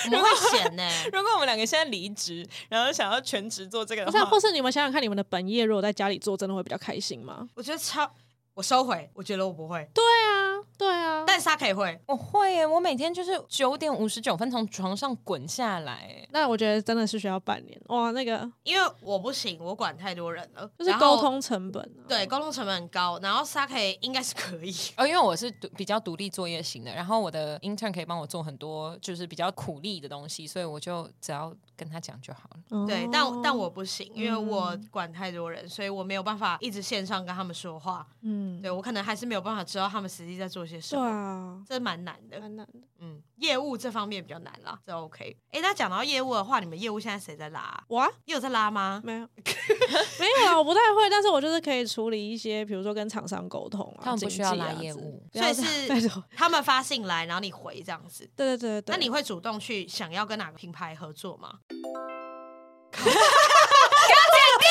Speaker 3: 我们会闲呢。
Speaker 2: 如果我们两个现在离职，然后想要全职做这个的话，
Speaker 1: 或是你们想想看，你们的本业如果在家里做，真的会比较开心吗？
Speaker 3: 我觉得超，我收回，我觉得我不会。
Speaker 1: 对啊。对啊，
Speaker 3: 但沙可以会，
Speaker 2: 我会耶，我每天就是九点五十九分从床上滚下来。
Speaker 1: 那我觉得真的是需要半年。哇，那个
Speaker 3: 因为我不行，我管太多人了，
Speaker 1: 就是沟通成本、啊，
Speaker 3: 对，沟通成本很高。然后沙可以应该是可以。
Speaker 2: 哦，因为我是独比较独立作业型的，然后我的 intern 可以帮我做很多就是比较苦力的东西，所以我就只要跟他讲就好了。
Speaker 3: 对，但但我不行，因为我管太多人，所以我没有办法一直线上跟他们说话。嗯，对我可能还是没有办法知道他们实际在做些什么。对啊，这蛮难的，
Speaker 1: 蛮难的。
Speaker 3: 嗯，业务这方面比较难啦，这 OK。哎，那讲到业务的话，你们业务现在谁在拉？
Speaker 1: 我啊，
Speaker 3: 你有在拉吗？
Speaker 1: 没有，没有啊，我不太会，但是我就是可以处理一些，比如说跟厂商沟通啊，
Speaker 2: 他们不需要拉业务，
Speaker 3: 所以是他们发信来，然后你回这样子。
Speaker 1: 对对对对。
Speaker 3: 那你会主动去想要跟哪个品牌合作吗？给 我剪掉！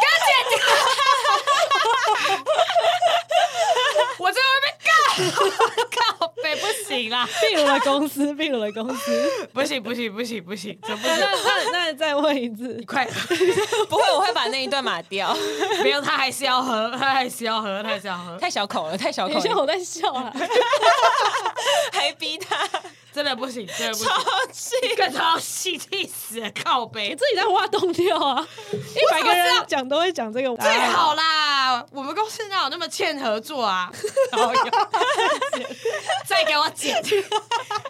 Speaker 3: 给我剪掉！我这会被干！靠北不行啦！
Speaker 1: 闭鲁的公司，闭鲁的公司，
Speaker 3: 不行不行不行不行！
Speaker 1: 那那那再问一次，
Speaker 3: 你快！
Speaker 2: 不会，我会把那一段码掉。
Speaker 3: 没有，他还是要喝，他还是要喝，他还是要喝。
Speaker 2: 太小口了，太小口了。
Speaker 1: 你我在笑啊，
Speaker 2: 还逼他。
Speaker 3: 真的不行，真的不行，
Speaker 2: 超气，
Speaker 3: 更超气，气死了！靠背，
Speaker 1: 你自己在挖洞跳啊！一百个人讲都会讲这个，
Speaker 3: 最好啦！我们公司哪有那么欠合作啊？再给我剪！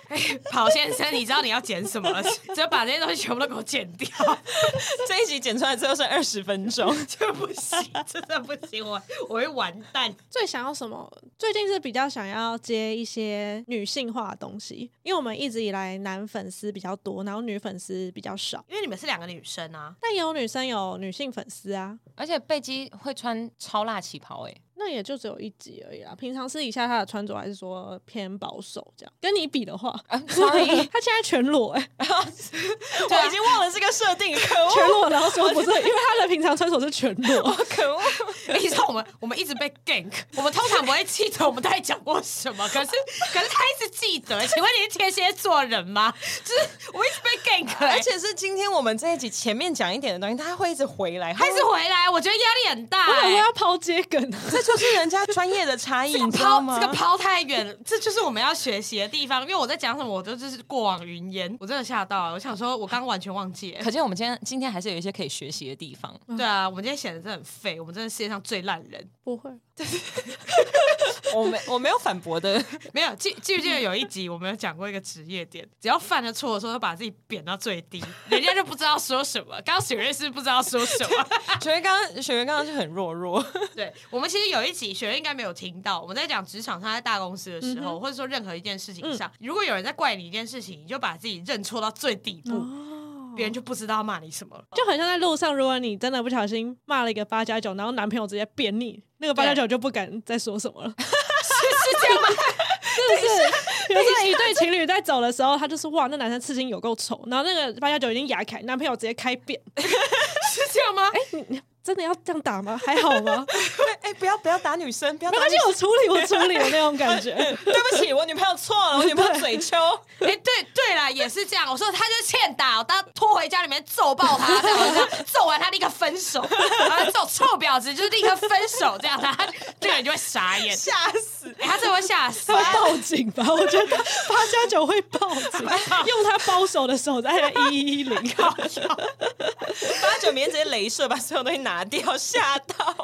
Speaker 3: 哎，跑先生，你知道你要剪什么了？只要把这些东西全部都给我剪掉。
Speaker 2: 这一集剪出来之后是二十分钟，
Speaker 3: 这不行，真的不行，我我会完蛋。
Speaker 1: 最想要什么？最近是比较想要接一些女性化的东西，因为我们一直以来男粉丝比较多，然后女粉丝比较少。
Speaker 3: 因为你们是两个女生啊，
Speaker 1: 但也有女生有女性粉丝啊，
Speaker 2: 而且贝基会穿超辣旗袍哎、
Speaker 1: 那也就只有一集而已啦。平常私底下他的穿着还是说偏保守这样。跟你比的话，所以 他现在全裸哎、欸，
Speaker 2: 我已经忘了这个设定，可恶，
Speaker 1: 全裸然后说不是，因为他的平常穿着是全裸，
Speaker 2: 可恶。
Speaker 3: 你知道我们我们一直被 gank，我们通常不会记得我们到底讲过什么，可是可是他一直记得。请问你是天蝎座人吗？就是我一直被 gank，、欸、
Speaker 2: 而且是今天我们这一集前面讲一点的东西，他会一直回来，
Speaker 3: 他一直回来，我觉得压力很大、欸。
Speaker 1: 我要抛接梗。
Speaker 2: 就是人家专业的差异，你知道吗？
Speaker 3: 这个抛太远，这就是我们要学习的地方。因为我在讲什么，我都就是过往云烟，我真的吓到了。我想说，我刚刚完全忘记了。
Speaker 2: 可见我们今天今天还是有一些可以学习的地方。
Speaker 3: 对啊，我们今天显得真的很废，我们真的世界上最烂人。
Speaker 1: 不会，
Speaker 2: 我没我没有反驳的，
Speaker 3: 没有。记记不记得有一集我们有讲过一个职业点，只要犯了错的时候，就把自己贬到最低，人家就不知道说什么。刚刚雪月是不知道说什么，
Speaker 2: 雪月刚刚雪月刚刚就很弱弱。
Speaker 3: 对，我们其实有一集雪人应该没有听到，我们在讲职场上在大公司的时候，嗯、或者说任何一件事情上，嗯、如果有人在怪你一件事情，你就把自己认错到最底部，哦、别人就不知道骂你什么了。
Speaker 1: 就很像在路上，如果你真的不小心骂了一个八加九，然后男朋友直接扁你，那个八加九就不敢再说什么了。
Speaker 3: 是是这样吗？
Speaker 1: 是不是？比如说一对情侣在走的时候，他就说：“哇，那男生刺青有够丑。”然后那个八加九已经牙开，男朋友直接开扁，
Speaker 3: 是这样吗？
Speaker 1: 哎、欸，你。真的要这样打吗？还好吗？
Speaker 2: 哎、欸，不要不要打女生，不要打。
Speaker 1: 没关系，我处理，我处理的那种感觉。
Speaker 2: 对不起，我女朋友错了，我女朋友嘴秋。
Speaker 3: 哎、欸，对对啦，也是这样。我说他就是欠打，我当拖回家里面揍爆他，这样揍完他立刻分手，然后揍臭婊子就是立刻分手，这样他这个人就会傻眼，
Speaker 2: 吓死。
Speaker 3: 他真的会吓死，
Speaker 1: 他会报警吧？我觉得八加九会报警，用他包手的手在一一一零，八
Speaker 2: 九明天直接镭射把所有东西拿掉，吓。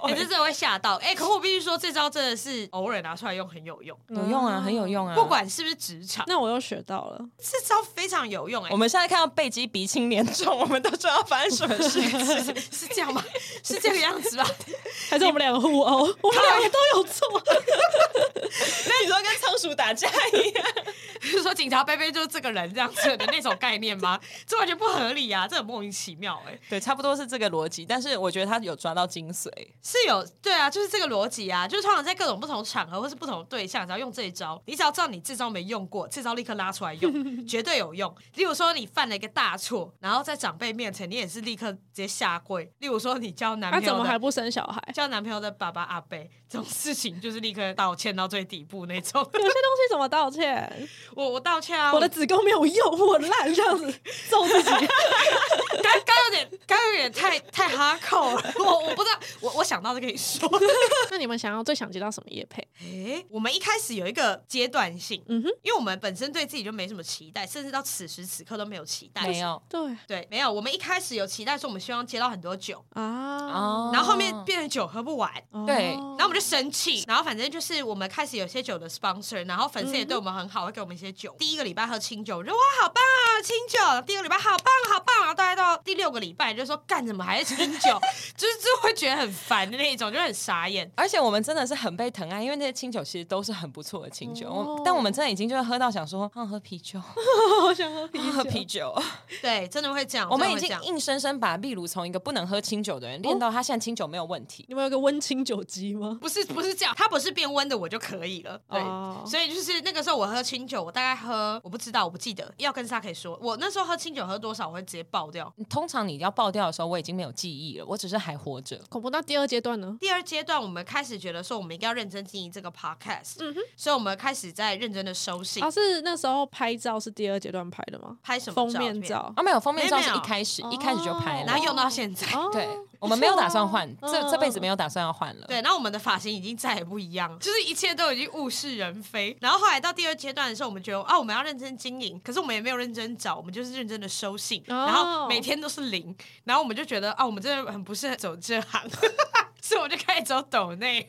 Speaker 3: 你、欸、这真的会吓到哎、欸！可我必须说，这招真的是偶尔拿出来用很有用，
Speaker 2: 有用啊，很有用啊！
Speaker 3: 不管是不是职场，
Speaker 1: 那我又学到了，
Speaker 3: 这招非常有用哎、欸！
Speaker 2: 我们现在看到贝基鼻青脸肿，我们都知道发生什么事
Speaker 3: 是，是这样吗？是这个样子吧？
Speaker 1: 还是我们两个互殴？我们两个都有错？
Speaker 2: 那 你说跟仓鼠打架一样？
Speaker 3: 就是说警察贝贝就是这个人这样子的那种概念吗？这完全不合理啊！这很莫名其妙哎、欸。
Speaker 2: 对，差不多是这个逻辑，但是我觉得他有抓到精髓。
Speaker 3: 是有对啊，就是这个逻辑啊，就是通常在各种不同场合或是不同的对象，只要用这一招，你只要知道你这招没用过，这招立刻拉出来用，绝对有用。例如说你犯了一个大错，然后在长辈面前你也是立刻直接下跪。例如说你交男朋友，
Speaker 1: 他怎么还不生小孩？
Speaker 3: 交男朋友的爸爸阿伯这种事情，就是立刻道歉到最底部那种。
Speaker 1: 有些东西怎么道歉？
Speaker 3: 我我道歉啊，
Speaker 1: 我的子宫没有用，我烂这样子揍自己。刚
Speaker 3: 刚有点刚有点太太哈扣了，我我不知道，我我想。到就跟你说。
Speaker 1: 那你们想要最想接到什么业配？
Speaker 3: 哎、欸，我们一开始有一个阶段性，嗯哼，因为我们本身对自己就没什么期待，甚至到此时此刻都没有期待。
Speaker 2: 没有，
Speaker 1: 对
Speaker 3: 对，没有。我们一开始有期待说，我们希望接到很多酒
Speaker 1: 啊，
Speaker 3: 然后后面变成酒喝不完，
Speaker 2: 对，
Speaker 3: 然后我们就生气，然后反正就是我们开始有些酒的 sponsor，然后粉丝也对我们很好，会给我们一些酒。第一个礼拜喝清酒，我说哇，好棒啊，清酒。第二个礼拜好棒，好棒，然后大概到第六个礼拜就说干怎么还是清酒，就是就会觉得很烦的那一种，就很傻眼。
Speaker 2: 而且我们真的是很被疼爱，因为那些清酒其实都是很不错的清酒，哦、但我们真的已经就是喝到想说，想，喝啤酒，
Speaker 1: 好想喝啤酒，
Speaker 2: 喝啤酒。
Speaker 3: 对，真的会这样。
Speaker 2: 我们已经硬生生把秘鲁从一个不能喝清酒的人练到他现在清酒没有问题。
Speaker 1: 你们有个温清酒机吗？
Speaker 3: 不是，不是这样，他不是变温的我就可以了。对，哦、所以就是那个时候我喝清酒，我大概喝，我不知道，我不记得，要跟沙可以说，我那时候喝清酒喝多少，我会直接爆掉。
Speaker 2: 通常你要爆掉的时候，我已经没有记忆了，我只是还活着。
Speaker 1: 恐怖。到第二阶段呢？
Speaker 3: 第二阶段我们开始觉得说，我们应该要认真经营这个 podcast，嗯哼，所以我们开始在认真的收信。
Speaker 1: 啊，是那时候拍照是第二阶段拍的吗？
Speaker 3: 拍什么
Speaker 1: 封面照？
Speaker 2: 啊，没有，封面照是一开始，一开始就拍了，
Speaker 3: 然后用到现在。
Speaker 2: 对，我们没有打算换，这这辈子没有打算要换了。
Speaker 3: 对，然后我们的发型已经再也不一样，就是一切都已经物是人非。然后后来到第二阶段的时候，我们觉得啊，我们要认真经营，可是我们也没有认真找，我们就是认真的收信，然后每天都是零，然后我们就觉得啊，我们真的很不适合走这行。所以我就开始走抖内，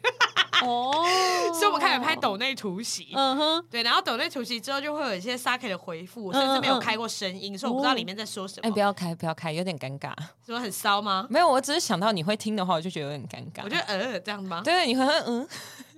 Speaker 3: 哦，所以我们开始拍抖内突袭，嗯哼，对，然后抖内突袭之后就会有一些 Sake 的回复，甚至没有开过声音，所以我不知道里面在说什么。
Speaker 2: 哎，不要开，不要开，有点尴尬。
Speaker 3: 什么很骚吗？
Speaker 2: 没有，我只是想到你会听的话，我就觉得有点尴尬。
Speaker 3: 我觉得呃，这样子吗？
Speaker 2: 对，你会嗯。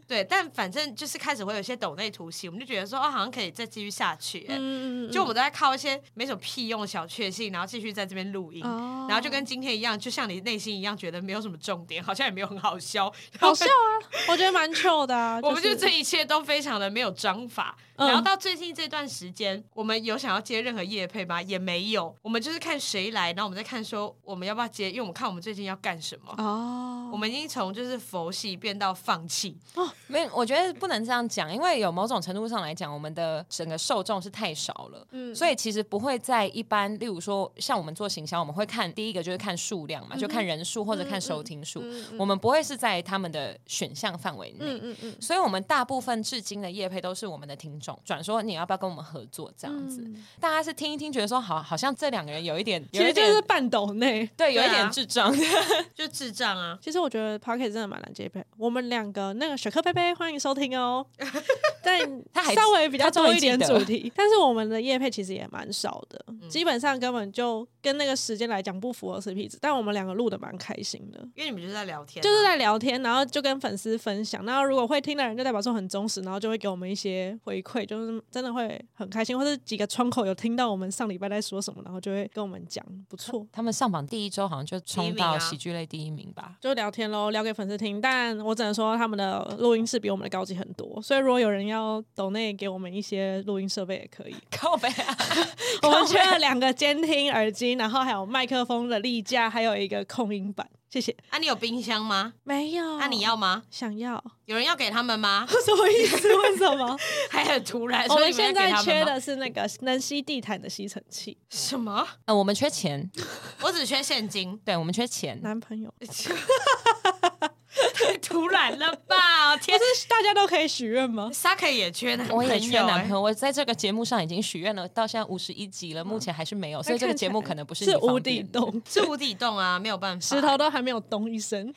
Speaker 3: 对，但反正就是开始会有一些抖内图形，我们就觉得说，哦，好像可以再继续下去。嗯嗯嗯。就我们都在靠一些没什么屁用的小确幸，然后继续在这边录音，哦、然后就跟今天一样，就像你内心一样，觉得没有什么重点，好像也没有很好笑。
Speaker 1: 好笑啊！我觉得蛮糗的、
Speaker 3: 我们就这一切都非常的没有章法。然后到最近这段时间，我们有想要接任何业配吗？也没有。我们就是看谁来，然后我们再看说我们要不要接，因为我们看我们最近要干什么。哦。我们已经从就是佛系变到放弃。哦，
Speaker 2: 没有，我觉得。不能这样讲，因为有某种程度上来讲，我们的整个受众是太少了，嗯，所以其实不会在一般，例如说像我们做行销，我们会看第一个就是看数量嘛，嗯、就看人数或者看收听数，嗯嗯嗯、我们不会是在他们的选项范围内，嗯嗯嗯、所以我们大部分至今的业配都是我们的听众转说你要不要跟我们合作这样子，嗯、大家是听一听觉得说好，好像这两个人有一点，
Speaker 1: 其实就是半斗内，
Speaker 2: 对，有一点智障，啊、
Speaker 3: 就智障啊。
Speaker 1: 其实我觉得 p o c k e t 真的蛮难接配，我们两个那个雪克佩佩欢迎收听。哦，但他还稍微比较多一点主题，但是我们的夜配其实也蛮少的，嗯、基本上根本就跟那个时间来讲不符合 CP 值。但我们两个录的蛮开心的，
Speaker 3: 因为你们就是在聊天，
Speaker 1: 就是在聊天，然后就跟粉丝分享。然后如果会听的人，就代表说很忠实，然后就会给我们一些回馈，就是真的会很开心。或者几个窗口有听到我们上礼拜在说什么，然后就会跟我们讲，不错。
Speaker 2: 他们上榜第一周好像就冲到喜剧类第一名吧，
Speaker 1: 名啊、就聊天喽，聊给粉丝听。但我只能说他们的录音室比我们的高级很多，所以如果有人要抖内给我们一些录音设备也可以。
Speaker 2: 靠北啊！
Speaker 1: 我们缺了两个监听耳机，然后还有麦克风的立架，还有一个控音板。谢谢。
Speaker 3: 啊，你有冰箱吗？
Speaker 1: 没有。
Speaker 3: 那、啊、你要吗？
Speaker 1: 想要。
Speaker 3: 有人要给他们吗？
Speaker 1: 什么意思？为什么？
Speaker 3: 还很突然。
Speaker 1: 我们现在缺的是那个能吸地毯的吸尘器。
Speaker 3: 什么？
Speaker 2: 呃，我们缺钱。
Speaker 3: 我只缺现金。
Speaker 2: 对，我们缺钱。
Speaker 1: 男朋友。
Speaker 3: 太 突然了吧！天，
Speaker 1: 是大家都可以许愿吗
Speaker 3: ？Sake 也缺男朋友，我
Speaker 2: 也缺男朋友。我在这个节目上已经许愿了，到现在五十一集了，目前还是没有，所以这个节目可能不是
Speaker 1: 是无底洞，
Speaker 3: 是无底洞啊，没有办法，
Speaker 1: 石头都还没有咚一声。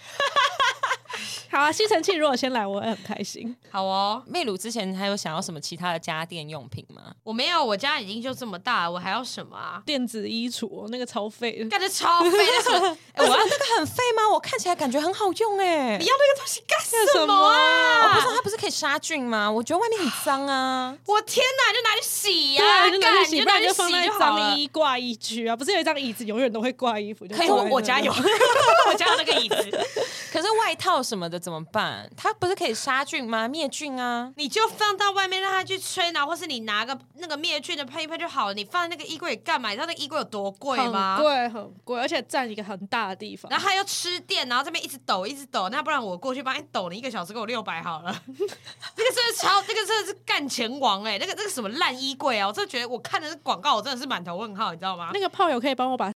Speaker 1: 好啊，吸尘器如果先来，我会很开心。
Speaker 3: 好哦，
Speaker 2: 秘鲁之前还有想要什么其他的家电用品吗？
Speaker 3: 我没有，我家已经就这么大了，我还要什么啊？
Speaker 1: 电子衣橱那个超废，
Speaker 3: 感觉超废。
Speaker 2: 我要那个很废吗？我看起来感觉很好用哎。
Speaker 3: 你要那个东西干什么啊？
Speaker 2: 我不知道它不是可以杀菌吗？我觉得外面很脏啊。
Speaker 3: 我天哪，就拿去洗呀，
Speaker 1: 就拿去洗，不然就放在脏衣挂衣区啊。不是有一张椅子永远都会挂衣服？
Speaker 3: 可以，我家有，我家有那个椅子。
Speaker 2: 可是外套什么的怎么办？它不是可以杀菌吗？灭菌啊！
Speaker 3: 你就放到外面让它去吹，然后或是你拿个那个灭菌的喷一喷就好了。你放在那个衣柜里干嘛？你知道那个衣柜有多贵吗？
Speaker 1: 很贵，很贵，而且占一个很大的地方。
Speaker 3: 然后还要吃电，然后这边一直抖，一直抖。那不然我过去帮你抖你一个小时，给我六百好了。那个真的超，那个真的是干钱王哎、欸！那个那个什么烂衣柜啊！我真的觉得我看的是广告，我真的是满头问号，你知道吗？
Speaker 1: 那个炮友可以帮我把。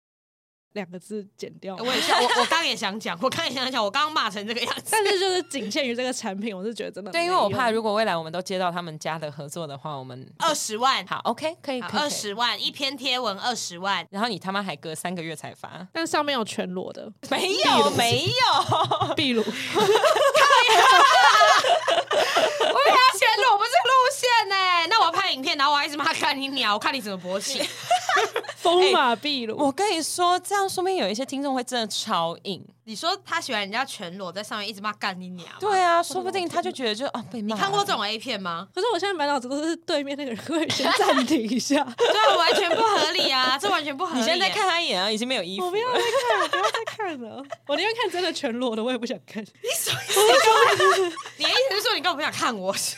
Speaker 1: 两个字剪掉。
Speaker 3: 我也想，我我刚也想讲，我刚也想讲，我刚刚骂成这个样子。
Speaker 1: 但是就是仅限于这个产品，我是觉得真的。
Speaker 2: 对，因为我怕如果未来我们都接到他们家的合作的话，我们
Speaker 3: 二十万。
Speaker 2: 好，OK，可以，
Speaker 3: 二十万一篇贴文，二十万，
Speaker 2: 然后你他妈还隔三个月才发，
Speaker 1: 但上面有全裸的，
Speaker 2: 没有，没有，
Speaker 1: 闭露。
Speaker 3: 我要全裸，不是路线呢。那我要拍影片，然后我还一直骂看你鸟，我看你怎么勃起。
Speaker 1: 风马闭露，
Speaker 2: 我跟你说，这样说明有一些听众会真的超硬。
Speaker 3: 你说他喜欢人家全裸在上面一直骂干你娘？
Speaker 2: 对啊，说不定他就觉得就啊被骂。
Speaker 3: 你看过这种 A 片吗？
Speaker 1: 可是我现在满脑子都是对面那个人会先暂停一下，
Speaker 3: 对，完全不合理啊，这完全不合理。
Speaker 2: 你现在看他一眼啊，已经没有衣服。
Speaker 1: 我不要再看了，不要再看了。我宁愿看真的全裸的，我也不想看。
Speaker 3: 你什么意思？你的意思是说你根本不想看我？不是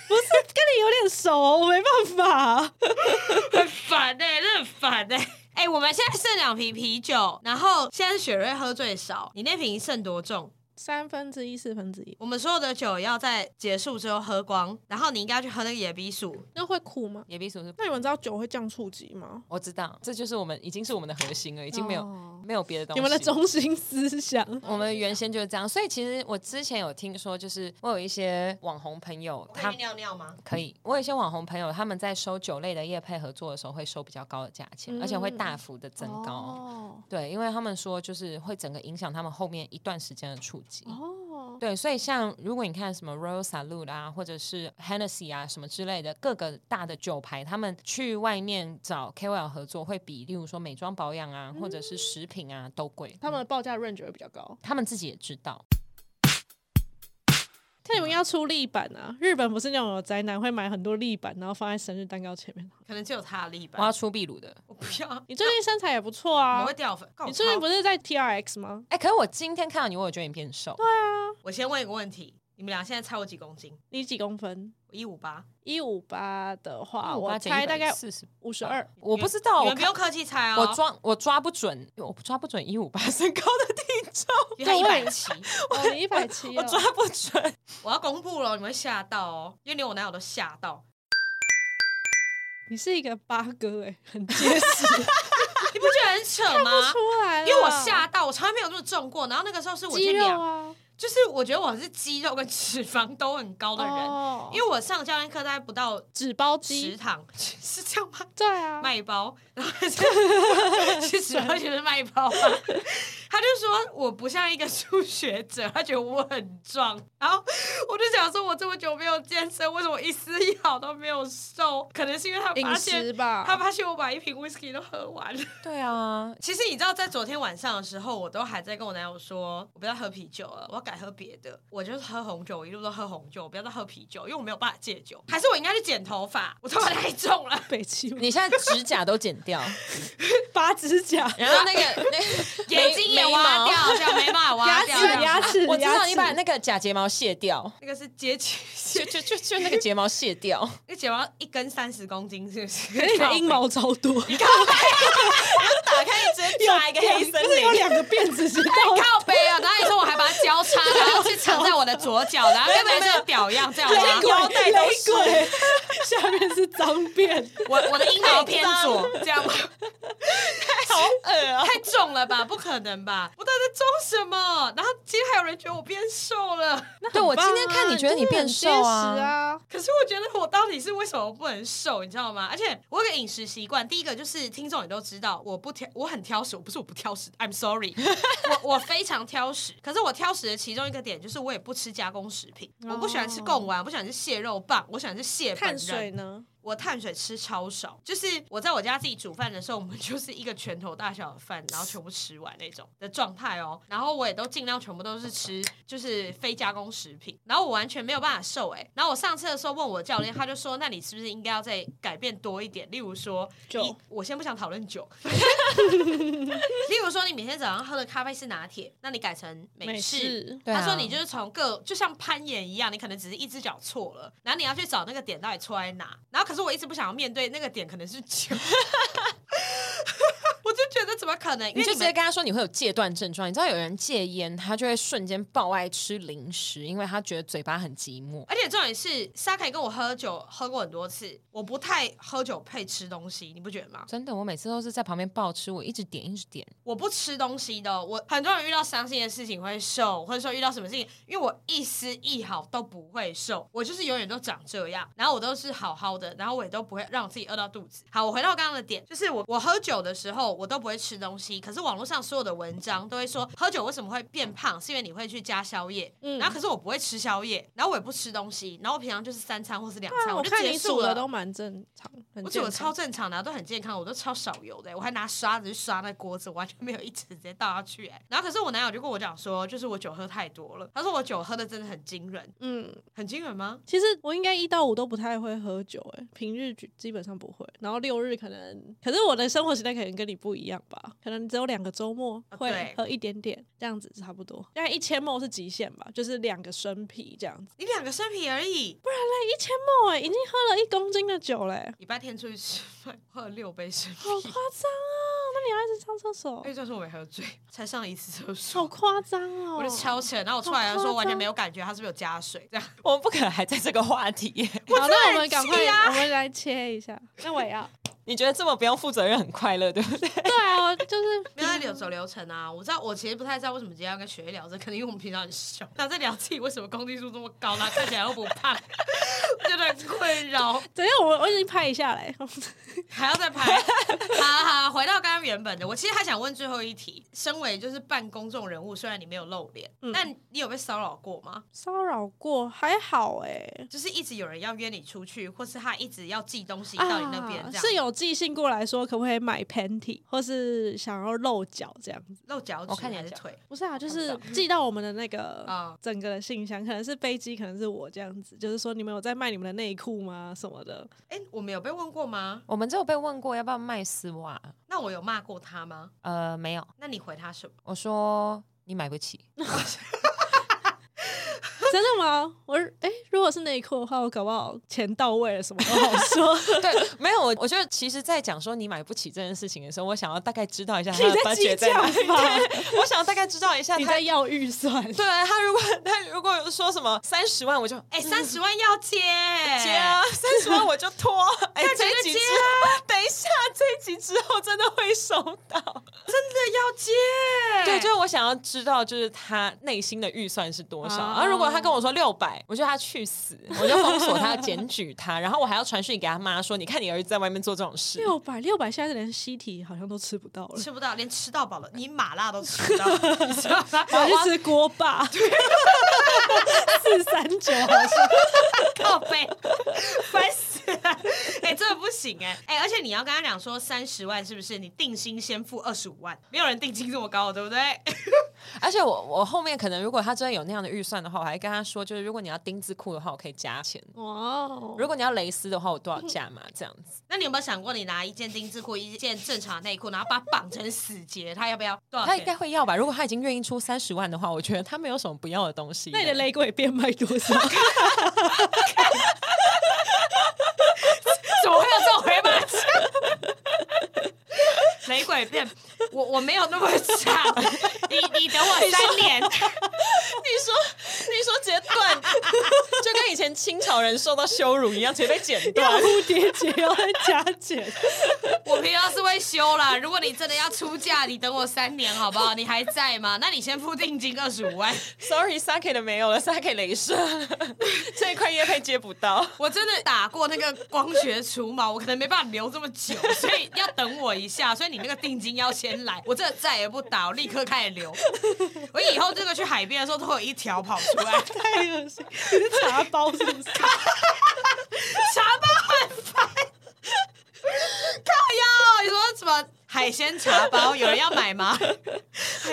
Speaker 1: 跟你有点熟，我没办法，
Speaker 3: 很烦哎，真的很烦哎。哎、欸，我们现在剩两瓶啤酒，然后现在雪瑞喝最少，你那瓶剩多重？
Speaker 1: 三分之一、四分之一。
Speaker 3: 我们所有的酒要在结束之后喝光，然后你应该要去喝那个野比薯，
Speaker 1: 那会苦吗？
Speaker 2: 野比薯是？
Speaker 1: 那你们知道酒会降触及吗？
Speaker 2: 我知道，这就是我们已经是我们的核心了，已经没有、哦、没有别的东西。
Speaker 1: 你们的中心思想，
Speaker 2: 我们原先就是这样。所以其实我之前有听说，就是我有一些网红朋友，他
Speaker 3: 可以尿尿吗？
Speaker 2: 可以。我有一些网红朋友，他们在收酒类的业配合作的时候，会收比较高的价钱，嗯、而且会大幅的增高。哦、对，因为他们说就是会整个影响他们后面一段时间的触及。哦。对，所以像如果你看什么 Royal Salute 啊，或者是 Hennessy 啊什么之类的各个大的酒牌，他们去外面找 KOL 合作，会比例如说美妆保养啊，或者是食品啊都贵。
Speaker 1: 他们的报价 range 会比较高，
Speaker 2: 他们自己也知道。
Speaker 1: 那你们要出立板啊？日本不是那种有宅男会买很多立板，然后放在生日蛋糕前面？
Speaker 3: 可能就有他的立板。
Speaker 2: 我要出秘鲁的，
Speaker 3: 我不要。
Speaker 1: 你最近身材也不错啊，
Speaker 3: 我会掉粉。
Speaker 1: 你最近不是在 TRX 吗？
Speaker 2: 哎、欸，可是我今天看到你，我有觉得你变瘦。
Speaker 1: 对啊，
Speaker 3: 我先问一个问题，你们俩现在差我几公斤？
Speaker 1: 你几公分？
Speaker 3: 一五八，
Speaker 1: 一五八的话，我猜大概四十五十二。
Speaker 2: 我不知道，
Speaker 3: 你们不用客气猜哦。
Speaker 2: 我抓我抓不准，我抓不准一五八身高的体重，
Speaker 3: 他一百七，
Speaker 1: 我一百七，
Speaker 2: 我抓不准。
Speaker 3: 我要公布了，你们会吓到哦，因为连我男友都吓到。
Speaker 1: 你是一个八哥哎，很结实，
Speaker 3: 你不觉得很扯
Speaker 1: 吗？
Speaker 3: 因为我吓到，我从来没有这么重过。然后那个时候是我去量。就是我觉得我是肌肉跟脂肪都很高的人，oh. 因为我上教练课大概不到
Speaker 1: 纸包肌
Speaker 3: 食堂，是这样吗？
Speaker 1: 对啊，
Speaker 3: 卖包，然后是 脂包就是卖包嘛。他就说我不像一个初学者，他觉得我很壮，然后我就想说，我这么久没有健身，为什么一丝一毫都没有瘦？可能是因为他发现，吧他发现我把一瓶 whisky 都喝完了。
Speaker 2: 对啊，
Speaker 3: 其实你知道，在昨天晚上的时候，我都还在跟我男友说，我不要喝啤酒了，我要改喝别的。我就是喝红酒，我一路都喝红酒，我不要再喝啤酒，因为我没有办法戒酒。还是我应该去剪头发？我头发太重了，
Speaker 1: 北七。
Speaker 2: 你现在指甲都剪掉，
Speaker 1: 拔指甲，
Speaker 2: 然后那个那
Speaker 3: 眼睛也。挖掉，这样没办法 挖掉。
Speaker 1: 牙齿，牙齿，
Speaker 2: 我知道你把那个假睫毛卸掉，
Speaker 3: 那个是接起，
Speaker 2: 就就就就那个睫毛卸掉。
Speaker 3: 那睫毛一根三十公斤，是不是？
Speaker 1: 那个阴毛超多。
Speaker 3: 你看，我打开一针，抓一个黑森林，
Speaker 1: 有两个辫子，是
Speaker 3: 靠背啊！然后你说我还把它交叉，然后去藏在我的左脚，然后跟那个屌一样，这样吗？
Speaker 1: 腰带都是，下面是脏辫。
Speaker 3: 我我的阴毛偏左，这样吗？太好恶啊！太重了吧？不可能吧？我到底在装什么？然后今天还有人觉得我变瘦了。
Speaker 1: 那
Speaker 2: 对我今天看你觉得你变瘦啊？
Speaker 3: 可是我觉得我到底是为什么不能瘦？你知道吗？而且我有个饮食习惯，第一个就是听众也都知道，我不挑，我很挑食。我不是我不挑食，I'm sorry，我我非常挑食。可是我挑食的其中一个点就是我也不吃加工食品，我不喜欢吃贡丸，我不喜欢吃蟹肉棒，我喜欢吃蟹本
Speaker 1: 水呢？
Speaker 3: 我碳水吃超少，就是我在我家自己煮饭的时候，我们 就是一个拳头大小的饭，然后全部吃完那种的状态哦。然后我也都尽量全部都是吃，就是非加工食品。然后我完全没有办法瘦哎。然后我上次的时候问我教练，他就说：“那你是不是应该要再改变多一点？例如说，酒，我先不想讨论酒。例如说，你每天早上喝的咖啡是拿铁，那你改成美式。他说你就是从各就像攀岩一样，你可能只是一只脚错了，然后你要去找那个点到底错在哪，然后可是我一直不想要面对那个点，可能是酒。我就觉得怎么可能？因为
Speaker 2: 你就直接跟他说你会有戒断症状。你知道有人戒烟，他就会瞬间爆爱吃零食，因为他觉得嘴巴很寂寞。
Speaker 3: 而且重点是，Sa-K 跟我喝酒喝过很多次，我不太喝酒配吃东西，你不觉得吗？
Speaker 2: 真的，我每次都是在旁边暴吃，我一直点一直点。
Speaker 3: 我不吃东西的，我很多人遇到伤心的事情会瘦，或者说遇到什么事情，因为我一丝一毫都不会瘦，我就是永远都长这样，然后我都是好好的，然后我也都不会让我自己饿到肚子。好，我回到刚刚的点，就是我我喝酒的时候我都不会吃东西，可是网络上所有的文章都会说喝酒为什么会变胖，是因为你会去加宵夜，嗯，然后可是我不会吃宵夜，然后我也不吃东西，然后我平常就是三餐或是两餐，我就结束了，
Speaker 1: 都蛮正常，
Speaker 3: 我觉得我超正常的，都很健康，我都超少油的，我还拿刷子去刷那锅子，完全没有一直直接倒下去，哎，然后可是我男友就跟我讲说，就是我酒喝太多了，他说我酒喝的真的很惊人，嗯，很惊人吗？
Speaker 1: 其实我应该一到五都不太会喝酒，哎，平日基本上不会，然后六日可能，可是我的生活时间可能跟你不一样吧，可能只有两个周末会喝一点点，这样子差不多，大概一千 ml 是极限吧，就是两个生啤这样子，
Speaker 3: 你两个生啤而已，
Speaker 1: 不然嘞，一千哎，已经喝了一公斤的酒嘞，
Speaker 3: 礼拜天出去吃饭喝了六杯生啤，
Speaker 1: 好夸张啊！那你要一直上厕所？
Speaker 3: 可以这样说我没喝醉，才上了一次厕所，
Speaker 1: 好夸张哦！
Speaker 3: 我就敲起来，然后我出来的时候完全没有感觉，他是不是有加水？这样
Speaker 2: 我们不可能还在这个话题。
Speaker 1: 好，那我们赶快，我们来切一下。那我也要。
Speaker 2: 你觉得这么不用负责任很快乐，对不对？
Speaker 1: 对啊，就是
Speaker 3: 不要在流走流程啊。我知道，我其实不太知道为什么今天要跟雪莉聊这，可能因为我们平常很熟，然后在聊自己为什么公斤数这么高，然后看起来又不胖，觉得很困扰。
Speaker 1: 等一下，我我已经拍一下来，
Speaker 3: 还要再拍。好好，回到刚刚原本的，我其实还想问最后一题。身为就是半公众人物，虽然你没有露脸，嗯、但你有被骚扰过吗？
Speaker 1: 骚扰过还好哎、欸，
Speaker 3: 就是一直有人要约你出去，或是他一直要寄东西到你那边，啊、
Speaker 1: 是有。寄信过来说可不可以买 panty，或是想要露脚这样子，
Speaker 3: 露脚趾还是腿？
Speaker 1: 不是啊，就是寄到我们的那个 啊整个的信箱，可能是飞机，可能是我这样子，就是说你们有在卖你们的内裤吗？什么的？
Speaker 3: 哎、欸，我们有被问过吗？
Speaker 2: 我们只有被问过要不要卖丝袜。
Speaker 3: 那我有骂过他吗？
Speaker 2: 呃，没有。
Speaker 3: 那你回他什么？
Speaker 2: 我说你买不起。
Speaker 1: 真的吗？我哎、欸，如果是内裤的话，我搞不好钱到位了，什么都好说。
Speaker 2: 对，没有我，我觉得其实，在讲说你买不起这件事情的时候，我想要大概知道一下他 的在哪里。我想要大概知道一下他
Speaker 1: 你在要预算。
Speaker 2: 对他，如果他如果说什么三十万，我就
Speaker 3: 哎，三十万要接
Speaker 2: 接啊，三十万我就拖。哎，这一集接啊，等一下，这一集之后真的会收到，
Speaker 3: 真的要接。
Speaker 2: 对，就是我想要知道，就是他内心的预算是多少。而、啊、如果他跟我说六百，我觉得他去死，我就封锁他，检举他，然后我还要传讯给他妈说，你看你儿子在外面做这种事。
Speaker 1: 六百，六百，现在连西提好像都吃不到了，
Speaker 3: 吃不到，连吃到饱了，你麻辣都吃不到？
Speaker 1: 我去吃锅巴，四三九好像，
Speaker 3: 靠背，烦死了，哎、欸，真的不行哎、欸，哎、欸，而且你要跟他讲说三十万是不是？你定薪先付二十五万，没有人定金这么高，对不对？
Speaker 2: 而且我我后面可能如果他真的有那样的预算的话，我还跟他说，就是如果你要丁字裤的话，我可以加钱。哇，Wow. 如果你要蕾丝的话，我多少价嘛？这样子。
Speaker 3: 那你有没有想过，你拿一件丁字裤，一件正常的内裤，然后把它绑成死结，他要不要？多少？
Speaker 2: 他应该会要吧？如果他已经愿意出三十万的话，我觉得他没有什么不要的东西。
Speaker 1: 那你的雷鬼变卖多少？
Speaker 3: 怎么会有这种回马枪？雷鬼变，我我没有那么长，你你等我三年。你
Speaker 2: 说截断，就跟以前清朝人受到羞辱一样，直接被剪断。
Speaker 1: 蝴蝶结要再加剪。
Speaker 3: 我平常是会修啦，如果你真的要出嫁，你等我三年好不好？你还在吗？那你先付定金二十五万。
Speaker 2: Sorry，Sa-K 的没有了，Sa-K 雷射这一块叶配接不到。
Speaker 3: 我真的打过那个光学除毛，我可能没办法留这么久，所以要等我一下。所以。你那个定金要先来，我这再也不打，我立刻开始留。我以后这个去海边的时候都会有一条跑出来，
Speaker 1: 太恶心！你是茶包是不是？
Speaker 3: 茶包很烦。靠腰，你说什么？海鲜茶包有人要买吗？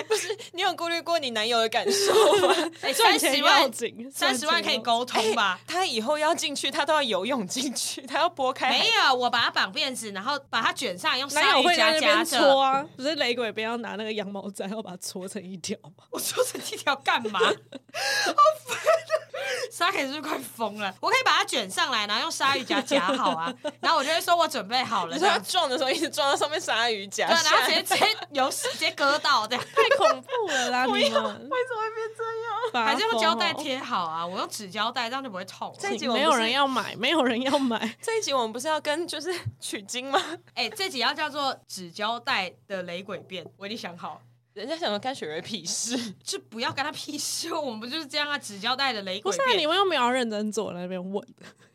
Speaker 2: 不是，你有顾虑过你男友的感受吗？
Speaker 3: 哎，三十万，三十万可以沟通吧？
Speaker 2: 他以后要进去，他都要游泳进去，他要拨开。
Speaker 3: 没有，我把他绑辫子，然后把他卷上，用鲨鱼夹夹着。
Speaker 1: 搓啊！不是雷鬼，不要拿那个羊毛毡，要把它搓成一条吗？
Speaker 3: 我搓成一条干嘛？好烦！Sa-ke 是不是快疯了？我可以把它卷上来，然后用鲨鱼夹夹好啊。然后我就会说我准备好了。
Speaker 2: 你说他撞的时候一直撞到上面鲨鱼夹，
Speaker 3: 对，然后直接直接有直接割到，这样
Speaker 1: 太恐怖了啦！你们为什么会
Speaker 2: 变这样？
Speaker 3: 还是用胶带贴好啊？我用纸胶带，这样就不会痛。
Speaker 1: 这一集没有人要买，没有人要买。
Speaker 2: 这一集我们不是要跟就是取经吗？
Speaker 3: 哎，这集要叫做纸胶带的雷鬼变，我已经想好。
Speaker 2: 人家想要干雪瑞屁事，
Speaker 3: 就不要跟他屁事。我们不就是这样啊？纸胶带的雷鬼变。
Speaker 1: 不是啊，你们又没有认真做那边问。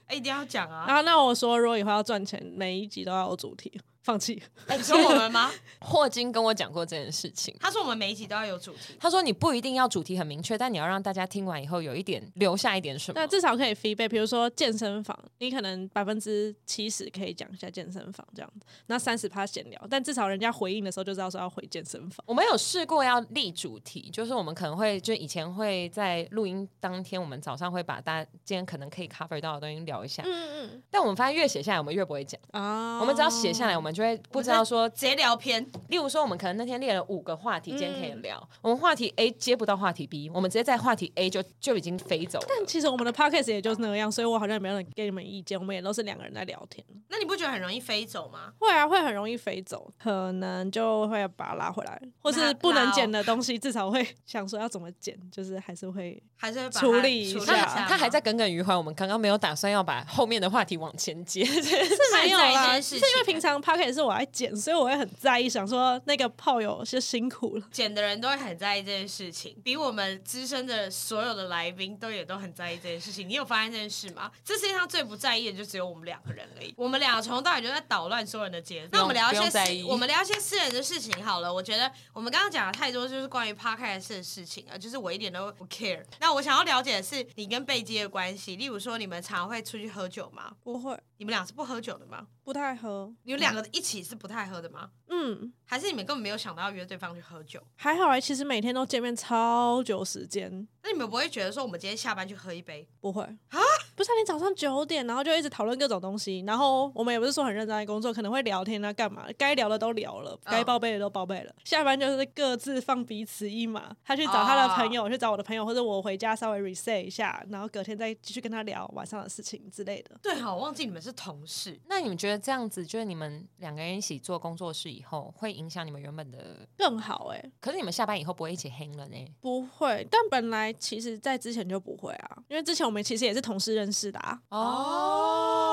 Speaker 3: 哎，一定要讲啊！
Speaker 1: 然后那我说，如果以后要赚钱，每一集都要有主题。放弃？
Speaker 3: 哎，你说我们吗？
Speaker 2: 霍金跟我讲过这件事情。
Speaker 3: 他说我们每一集都要有主题。
Speaker 2: 他说你不一定要主题很明确，但你要让大家听完以后有一点留下一点什么。
Speaker 1: 那至少可以 feedback，比如说健身房，你可能百分之七十可以讲一下健身房这样子，那三十趴闲聊。但至少人家回应的时候就知道说要回健身房。
Speaker 2: 我们有试过要立主题，就是我们可能会就以前会在录音当天，我们早上会把大家今天可能可以 cover 到的东西聊一下。嗯嗯。但我们发现越写下来，我们越不会讲啊。我们只要写下来，我们就会不知道说。
Speaker 3: 直接聊偏，
Speaker 2: 例如说我们可能那天列了五个话题，今天可以聊。嗯、我们话题 A 接不到话题 B，我们直接在话题 A 就就已经飞走了。
Speaker 1: 但其实我们的 podcast 也就是那个样，所以我好像也没有人给你们意见，我们也都是两个人在聊天。
Speaker 3: 那你不觉得很容易飞走吗？
Speaker 1: 会啊，会很容易飞走，可能就会把它拉回来，或是不能剪的东西，至少会 想说要怎么剪，就是还是会
Speaker 3: 还是会
Speaker 1: 处理一下。
Speaker 2: 他，他还在耿耿于怀，我们刚刚没有打算要把后面的话题往前接，是
Speaker 1: 没有啦，是因为平常 podcast 是我来剪，所以我会很在意。想说那个炮友是辛苦了，
Speaker 3: 剪的人都会很在意这件事情，比我们资深的所有的来宾都也都很在意这件事情。你有发现这件事吗？这世界上最不在意的就只有我们两个人而已。我们两个从头到尾就在捣乱所有人的节奏。那我们聊一些私，我们聊一些私人的事情好了。我觉得我们刚刚讲了太多就是关于 Podcast 的事情啊，就是我一点都不 care。那我想要了解的是你跟贝基的关系，例如说你们常会出去喝酒吗？
Speaker 1: 不会。
Speaker 3: 你们俩是不喝酒的吗？
Speaker 1: 不太喝。
Speaker 3: 你们两个一起是不太喝的吗？
Speaker 1: 嗯。
Speaker 3: 还是你们根本没有想到要约对方去喝酒？
Speaker 1: 还好哎、欸，其实每天都见面超久时间。
Speaker 3: 那你们不会觉得说我们今天下班去喝一杯？
Speaker 1: 不会啊。不是，你早上九点，然后就一直讨论各种东西，然后我们也不是说很认真在工作，可能会聊天啊，干嘛？该聊的都聊了，该报备的都报备了。下班就是各自放彼此一马，他去找他的朋友，去找我的朋友，或者我回家稍微 reset 一下，然后隔天再继续跟他聊晚上的事情之类的。
Speaker 3: 对，好，我忘记你们是同事。
Speaker 2: 那你们觉得这样子，就是你们两个人一起做工作室以后，会影响你们原本的
Speaker 1: 更好？哎，可
Speaker 2: 是你们下班以后不会一起 hang 了呢？
Speaker 1: 不会，但本来其实在之前就不会啊，因为之前我们其实也是同事认识的啊。哦。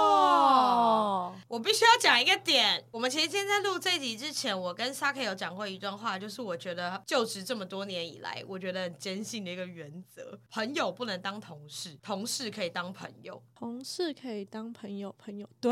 Speaker 3: 哦，我必须要讲一个点。我们其实今天在录这集之前，我跟 Sa-ke 有讲过一段话，就是我觉得就职这么多年以来，我觉得很坚信的一个原则：朋友不能当同事，同事可以当朋友。
Speaker 1: 同事可以当朋友，朋友对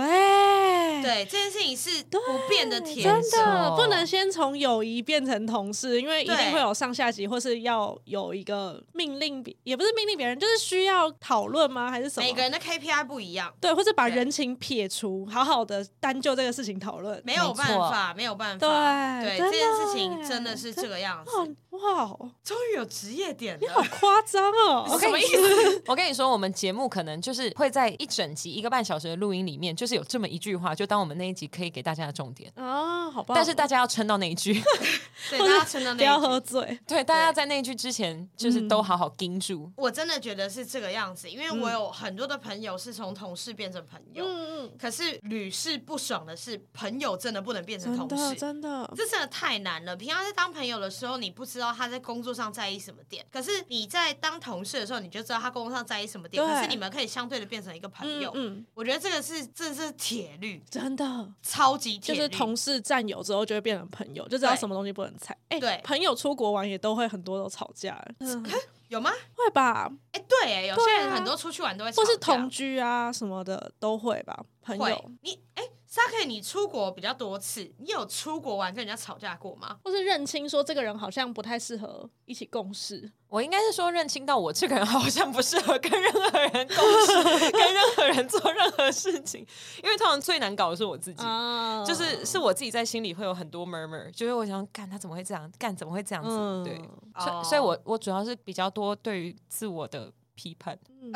Speaker 3: 对，这件事情是不变的铁则，
Speaker 1: 真的不能先从友谊变成同事，因为一定会有上下级，或是要有一个命令，也不是命令别人，就是需要讨论吗？还是什么？
Speaker 3: 每个人的 KPI 不一样，
Speaker 1: 对，或者把人情撇除，好好的单就这个事情讨论，
Speaker 3: 没有办法，没有办法，对，对，这件事情真的是这个样子。
Speaker 1: 哇，
Speaker 3: 终于有职业点了，
Speaker 1: 你好夸张哦！
Speaker 2: 什么意思？我跟你说，我们节目可能就是会在一整集一个半小时的录音里面，就是有这么一句话，就当我们那一集可以给大家的重点
Speaker 1: 啊，好吧。
Speaker 2: 但是大家要撑到那一句，
Speaker 3: 对，大家撑到那一句，不
Speaker 1: 要喝醉。
Speaker 2: 对，大家在那一句之前，就是都好好盯住。
Speaker 3: 我真的觉得是这个样子，因为我有很多的朋友是从同事变成朋友，嗯嗯。可是屡试不爽的是，朋友真的不能变成同事，
Speaker 1: 真的，
Speaker 3: 这真的太难了。平常在当朋友的时候，你不知道他在工作上。在意什么点？可是你在当同事的时候，你就知道他工作上在意什么点。可是你们可以相对的变成一个朋友。嗯，我觉得这个是这是铁律，
Speaker 1: 真的
Speaker 3: 超级铁律。
Speaker 1: 就是同事战友之后就会变成朋友，就知道什么东西不能踩。哎，对，朋友出国玩也都会很多都吵架。
Speaker 3: 有吗？
Speaker 1: 会吧。
Speaker 3: 哎，对，哎，有些人很多出去玩都会
Speaker 1: 或是同居啊什么的都会吧。朋友，
Speaker 3: 你哎。Sa-ke，你出国比较多次，你有出国玩跟人家吵架过吗？
Speaker 1: 或是认清说这个人好像不太适合一起共事？
Speaker 2: 我应该是说认清到我这个人好像不适合跟任何人共事，跟任何人做任何事情。因为通常最难搞的是我自己，oh. 就是是我自己在心里会有很多 murmur，就是我想干他怎么会这样，干怎么会这样子？Mm. 对，所以，所以我我主要是比较多对于自我的批判。Mm.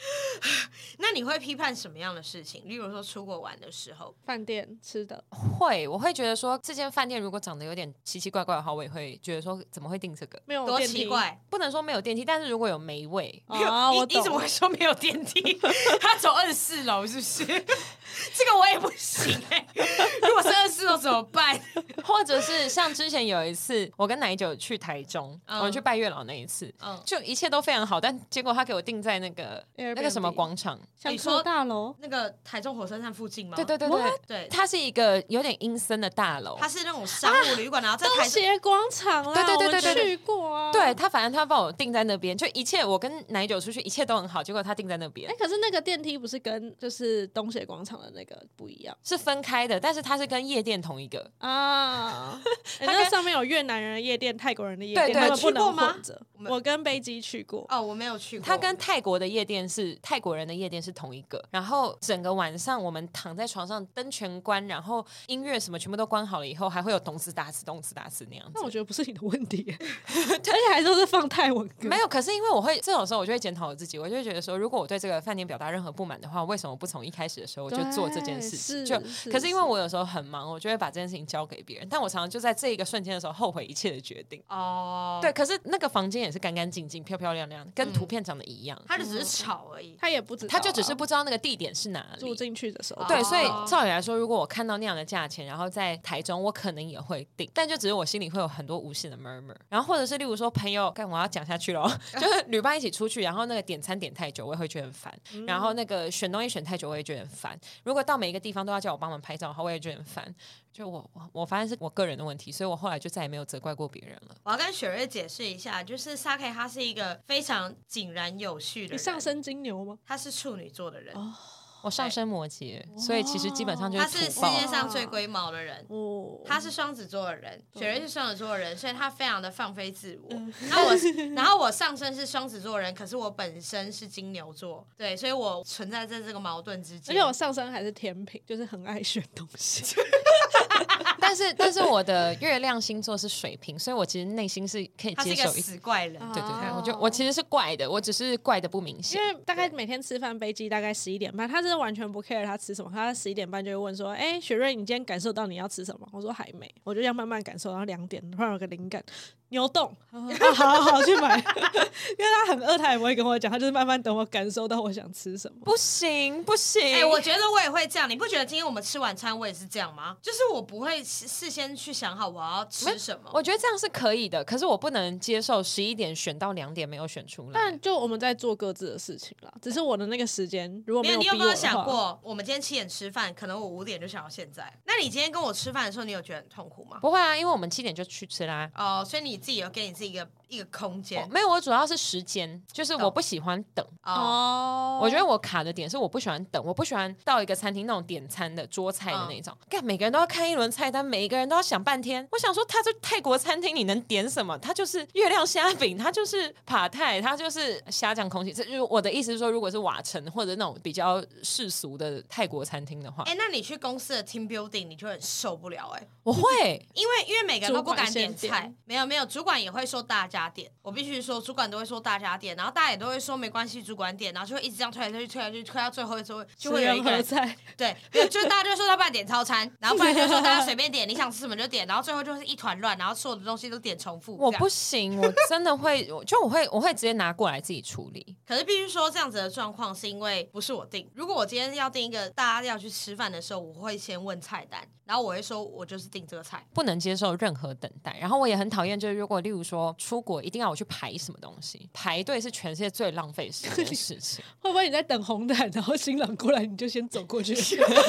Speaker 3: 那你会批判什么样的事情？例如说出国玩的时候，
Speaker 1: 饭店吃的
Speaker 2: 会，我会觉得说这间饭店如果长得有点奇奇怪怪的话，我也会觉得说怎么会订这个？
Speaker 1: 没有
Speaker 3: 多奇怪，
Speaker 2: 不能说没有电梯，但是如果有霉味，
Speaker 1: 没有啊，我
Speaker 3: 你，你怎么会说没有电梯？他走二十四楼是不是？这个我也不行哎、欸。如果是二十四楼怎么办？
Speaker 2: 或者是像之前有一次，我跟奶酒去台中，嗯、我们去拜月老那一次，嗯，就一切都非常好，但结果他给我订在那个那个什么广场，
Speaker 1: 你说大楼
Speaker 3: 那个台中火车站附近
Speaker 2: 吗？对对对
Speaker 1: 对
Speaker 2: 对，它是一个有点阴森的大楼，
Speaker 3: 它是那种商务旅馆，啊、然后在台
Speaker 1: 东协广场啦，
Speaker 2: 对对对对对，
Speaker 1: 去过啊。
Speaker 2: 对他，反正他帮我订在那边，就一切我跟奶酒出去一切都很好，结果他订在那边。
Speaker 1: 哎，可是那个电梯不是跟就是东协广场的那个不一样，
Speaker 2: 是分开的，但是它是跟夜店同一个
Speaker 1: 啊。那上面有越南人的夜店、泰国人的夜店，
Speaker 2: 对对，
Speaker 1: 不能混
Speaker 3: 着。
Speaker 1: 我跟贝基去过
Speaker 3: 哦，我没有去过。
Speaker 2: 他跟泰国的夜店是泰国人的夜店是同一个，然后整个晚上我们躺在床上，灯全关，然后音乐什么全部都关好了以后，还会有动次打次、动次打次那样子。
Speaker 1: 那我觉得不是你的问题，而且还都是放泰文歌。
Speaker 2: 没有，可是因为我会这种时候，我就会检讨我自己，我就会觉得说，如果我对这个饭店表达任何不满的话，为什么不从一开始的时候我就做这件事情？就可是因为我有时候很忙，我就会把这件事情交给别人，但我常常就在这一个瞬间的时候后悔一切的决定。哦，对，可是那个房间也是干干净净。漂漂亮亮，跟图片长得一样。
Speaker 3: 他就只是吵而已，
Speaker 1: 他也不知道，
Speaker 2: 他就只是不知道那个地点是哪里。
Speaker 1: 住进去的时候，
Speaker 2: 对，所以照理来说，如果我看到那样的价钱，然后在台中，我可能也会订，但就只是我心里会有很多无限的 murmur。然后或者是例如说朋友，干我要讲下去喽，就是旅伴一起出去，然后那个点餐点太久，我也会觉得很烦。然后那个选东西选太久，我也觉得很烦。如果到每一个地方都要叫我帮忙拍照的话，我也觉得很烦。就我我我发现是我个人的问题，所以我后来就再也没有责怪过别人了。
Speaker 3: 我要跟雪瑞解释一下，就是 Sake 他是一个非常井然有序的
Speaker 1: 上升金牛吗？
Speaker 3: 他是处女座的人。
Speaker 2: 哦，我上升摩羯，所以其实基本上就是
Speaker 3: 他是世界上最龟毛的人。哦，他是双子座的人，雪瑞是双子座的人，所以他非常的放飞自我。然后我，然后我上升是双子座的人，可是我本身是金牛座，对，所以我存在在这个矛盾之间。
Speaker 1: 而且我上升还是天秤，就是很爱选东西。
Speaker 2: 但是但是我的月亮星座是水瓶，所以我其实内心是可以接受一。
Speaker 3: 他是一个死怪人，
Speaker 2: 对对对，我就我其实是怪的，我只是怪的不明显。
Speaker 1: 因为大概每天吃饭飞机大概十一点半，他真的完全不 care 他吃什么，他十一点半就会问说：“哎、欸，雪瑞，你今天感受到你要吃什么？”我说：“还没。”我就要慢慢感受，然后两点突然有个灵感，牛丼。啊，好好好，去买。因 为他很饿，他也不会跟我讲，他就是慢慢等我感受到我想吃什么。
Speaker 2: 不行不行，哎、
Speaker 3: 欸，我觉得我也会这样。你不觉得今天我们吃晚餐我也是这样吗？就是我不会事先去想好我要吃什么。
Speaker 2: 我觉得这样是可以的，可是我不能接受十一点选到两点没有选出来。
Speaker 1: 但就我们在做各自的事情啦，只是我的那个时间如果没有，
Speaker 3: 没有，你有没有想过，我们今天七点吃饭，可能我五点就想到现在。那你今天跟我吃饭的时候，你有觉得很痛苦吗？
Speaker 2: 不会啊，因为我们七点就去吃啦。
Speaker 3: 哦，所以你自己有给你自己一个一个空间。
Speaker 2: 没有，我主要是时间，就是我不喜欢等。哦，我觉得我卡的点是我不喜欢等，我不喜欢到一个餐厅那种点餐的桌菜的那种，干、嗯、每个人都要看一轮菜单，每一个人都要想半天。我想说，他这泰国餐厅你能点什么？他就是月亮虾饼，他就是帕泰，他就是虾酱空气。这就是我的意思是说，如果是瓦城或者那种比较世俗的泰国餐厅的话，
Speaker 3: 哎、欸，那你去公司的 team building 你就很受不了哎、欸。
Speaker 2: 我会，
Speaker 3: 因为因为每个人都不敢点菜，没有没有，主管也会说大家点。我必须说，主管都会说大家点，然后大家也都会说没关系，主管点，然后就会一直这样推来推去，推来推去，推到最后的时候就会有一个人
Speaker 1: 菜。
Speaker 3: 对，就大家就说他不然点套餐，然后不然就说大家随便点，你想吃什么就点，然后最后就是一团乱，然后所有的东西都点重复。
Speaker 2: 我不行，我真的会，就我会我会直接拿过来自己处理。
Speaker 3: 可是必须说，这样子的状况是因为不是我定。如果我今天要定一个大家要去吃饭的时候，我会先问菜单，然后我会说我就是订这个菜，
Speaker 2: 不能接受任何等待。然后我也很讨厌，就是如果例如说出国一定要我去排什么东西，排队是全世界最浪费时间的事情。
Speaker 1: 会不会你在等红毯，然后新郎过来你就先走过去？等不了，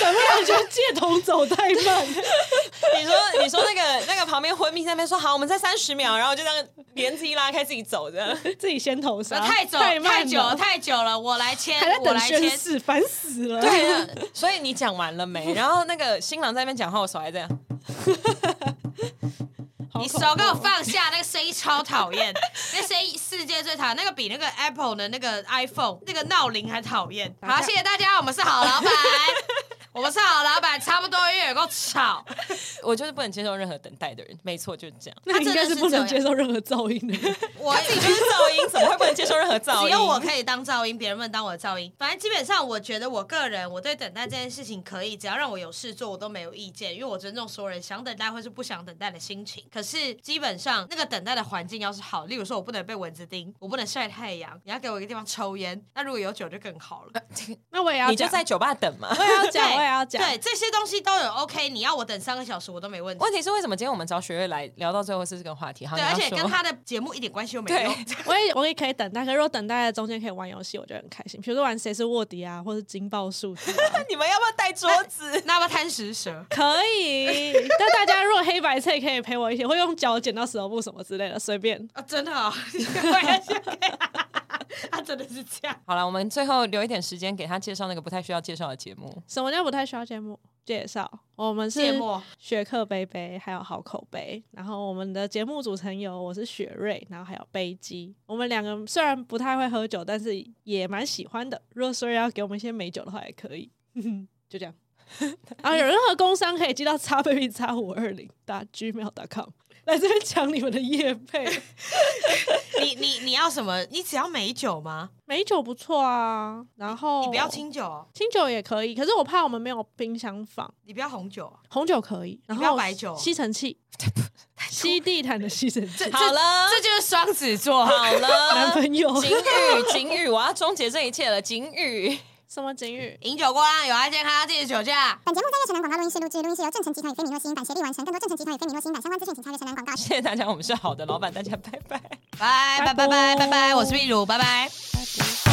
Speaker 1: 等不了，就借头走太慢。
Speaker 2: 你说你说那个那个旁边昏迷在那边说好，我们再三十秒，然后就这样帘子一拉开自己走着，
Speaker 1: 自己先投降。
Speaker 3: 太走太，太久了，太久了，我来签，我来签，
Speaker 1: 烦死了。
Speaker 2: 对啊，所以你讲完了没？然后那个新郎在那边讲话，我手还这样。
Speaker 3: 你手给我放下，那个声音超讨厌，那声音世界最讨厌，那个比那个 Apple 的那个 iPhone 那个闹铃还讨厌。好，谢谢大家，我们是好老板。我们是好老板，差不多也有够吵。
Speaker 2: 我就是不能接受任何等待的人，没错，就是这样。
Speaker 1: 那应该是不能接受任何噪音的人。
Speaker 2: 我自己就是噪音，怎么会不能接受任何噪音，
Speaker 3: 只有我可以当噪音，别人不能当我的噪音。反正基本上，我觉得我个人我对等待这件事情可以，只要让我有事做，我都没有意见，因为我尊重所有人想等待或是不想等待的心情。可是基本上那个等待的环境要是好，例如说我不能被蚊子叮，我不能晒太阳，你要给我一个地方抽烟，那如果有酒就更好了。
Speaker 1: 那我也要，
Speaker 2: 你就在酒吧等嘛。
Speaker 1: 我也要讲，我也要讲。
Speaker 3: 对，这些东西都有 OK，你要我等三个小时我都没问题。
Speaker 2: 问题是为什么今天我们找雪月来聊到最后是这个话题？
Speaker 3: 对，而且跟他的节目一点关系都没有。
Speaker 1: 我也我也可以等待，可是如果等待的中间可以玩游戏，我就很开心。比如说玩谁是卧底啊，或是惊爆数字。
Speaker 2: 你们要不要带桌子？
Speaker 3: 那要不要贪食蛇？
Speaker 1: 可以。但大家如果黑白菜可以陪我一起，会用脚剪到石头布什么之类的，随便。
Speaker 3: 啊，真的啊，他真的是这样。
Speaker 2: 好了，我们最后留一点时间给他介绍那个不太需要介绍的节目。
Speaker 1: 什么叫不太需要节目？介绍，我们是学客杯杯，还有好口碑。然后我们的节目组成有我是雪瑞，然后还有杯鸡。我们两个虽然不太会喝酒，但是也蛮喜欢的。如果说要给我们一些美酒的话，也可以。就这样。然 后有任何工商可以寄到叉 baby 叉五二零打 gmail.com。来这边抢你们的夜配，
Speaker 3: 你你你要什么？你只要美酒吗？
Speaker 1: 美酒不错啊，然后
Speaker 3: 你不要清酒，
Speaker 1: 清酒也可以，可是我怕我们没有冰箱放。
Speaker 3: 你不要红酒，
Speaker 1: 红酒可以，然后
Speaker 3: 不要白酒，
Speaker 1: 吸尘器，吸地毯的吸尘器。
Speaker 2: 好了，
Speaker 3: 这就是双子座。
Speaker 2: 好了，
Speaker 1: 男朋友，
Speaker 2: 景宇，景宇，我要终结这一切了，警语。
Speaker 1: 什么警语？
Speaker 3: 饮酒过量有害健康，禁止酒驾。
Speaker 4: 本节目在月城南广告录音室录制，录音室由正成集团与菲米诺吸音版协力完成。更多正成集团与菲米诺吸音版相关资讯，请查阅城南广告。
Speaker 2: 谢谢大家，我们是好的老板，大家拜拜，
Speaker 3: 拜拜拜拜拜拜，我是秘鲁，拜拜。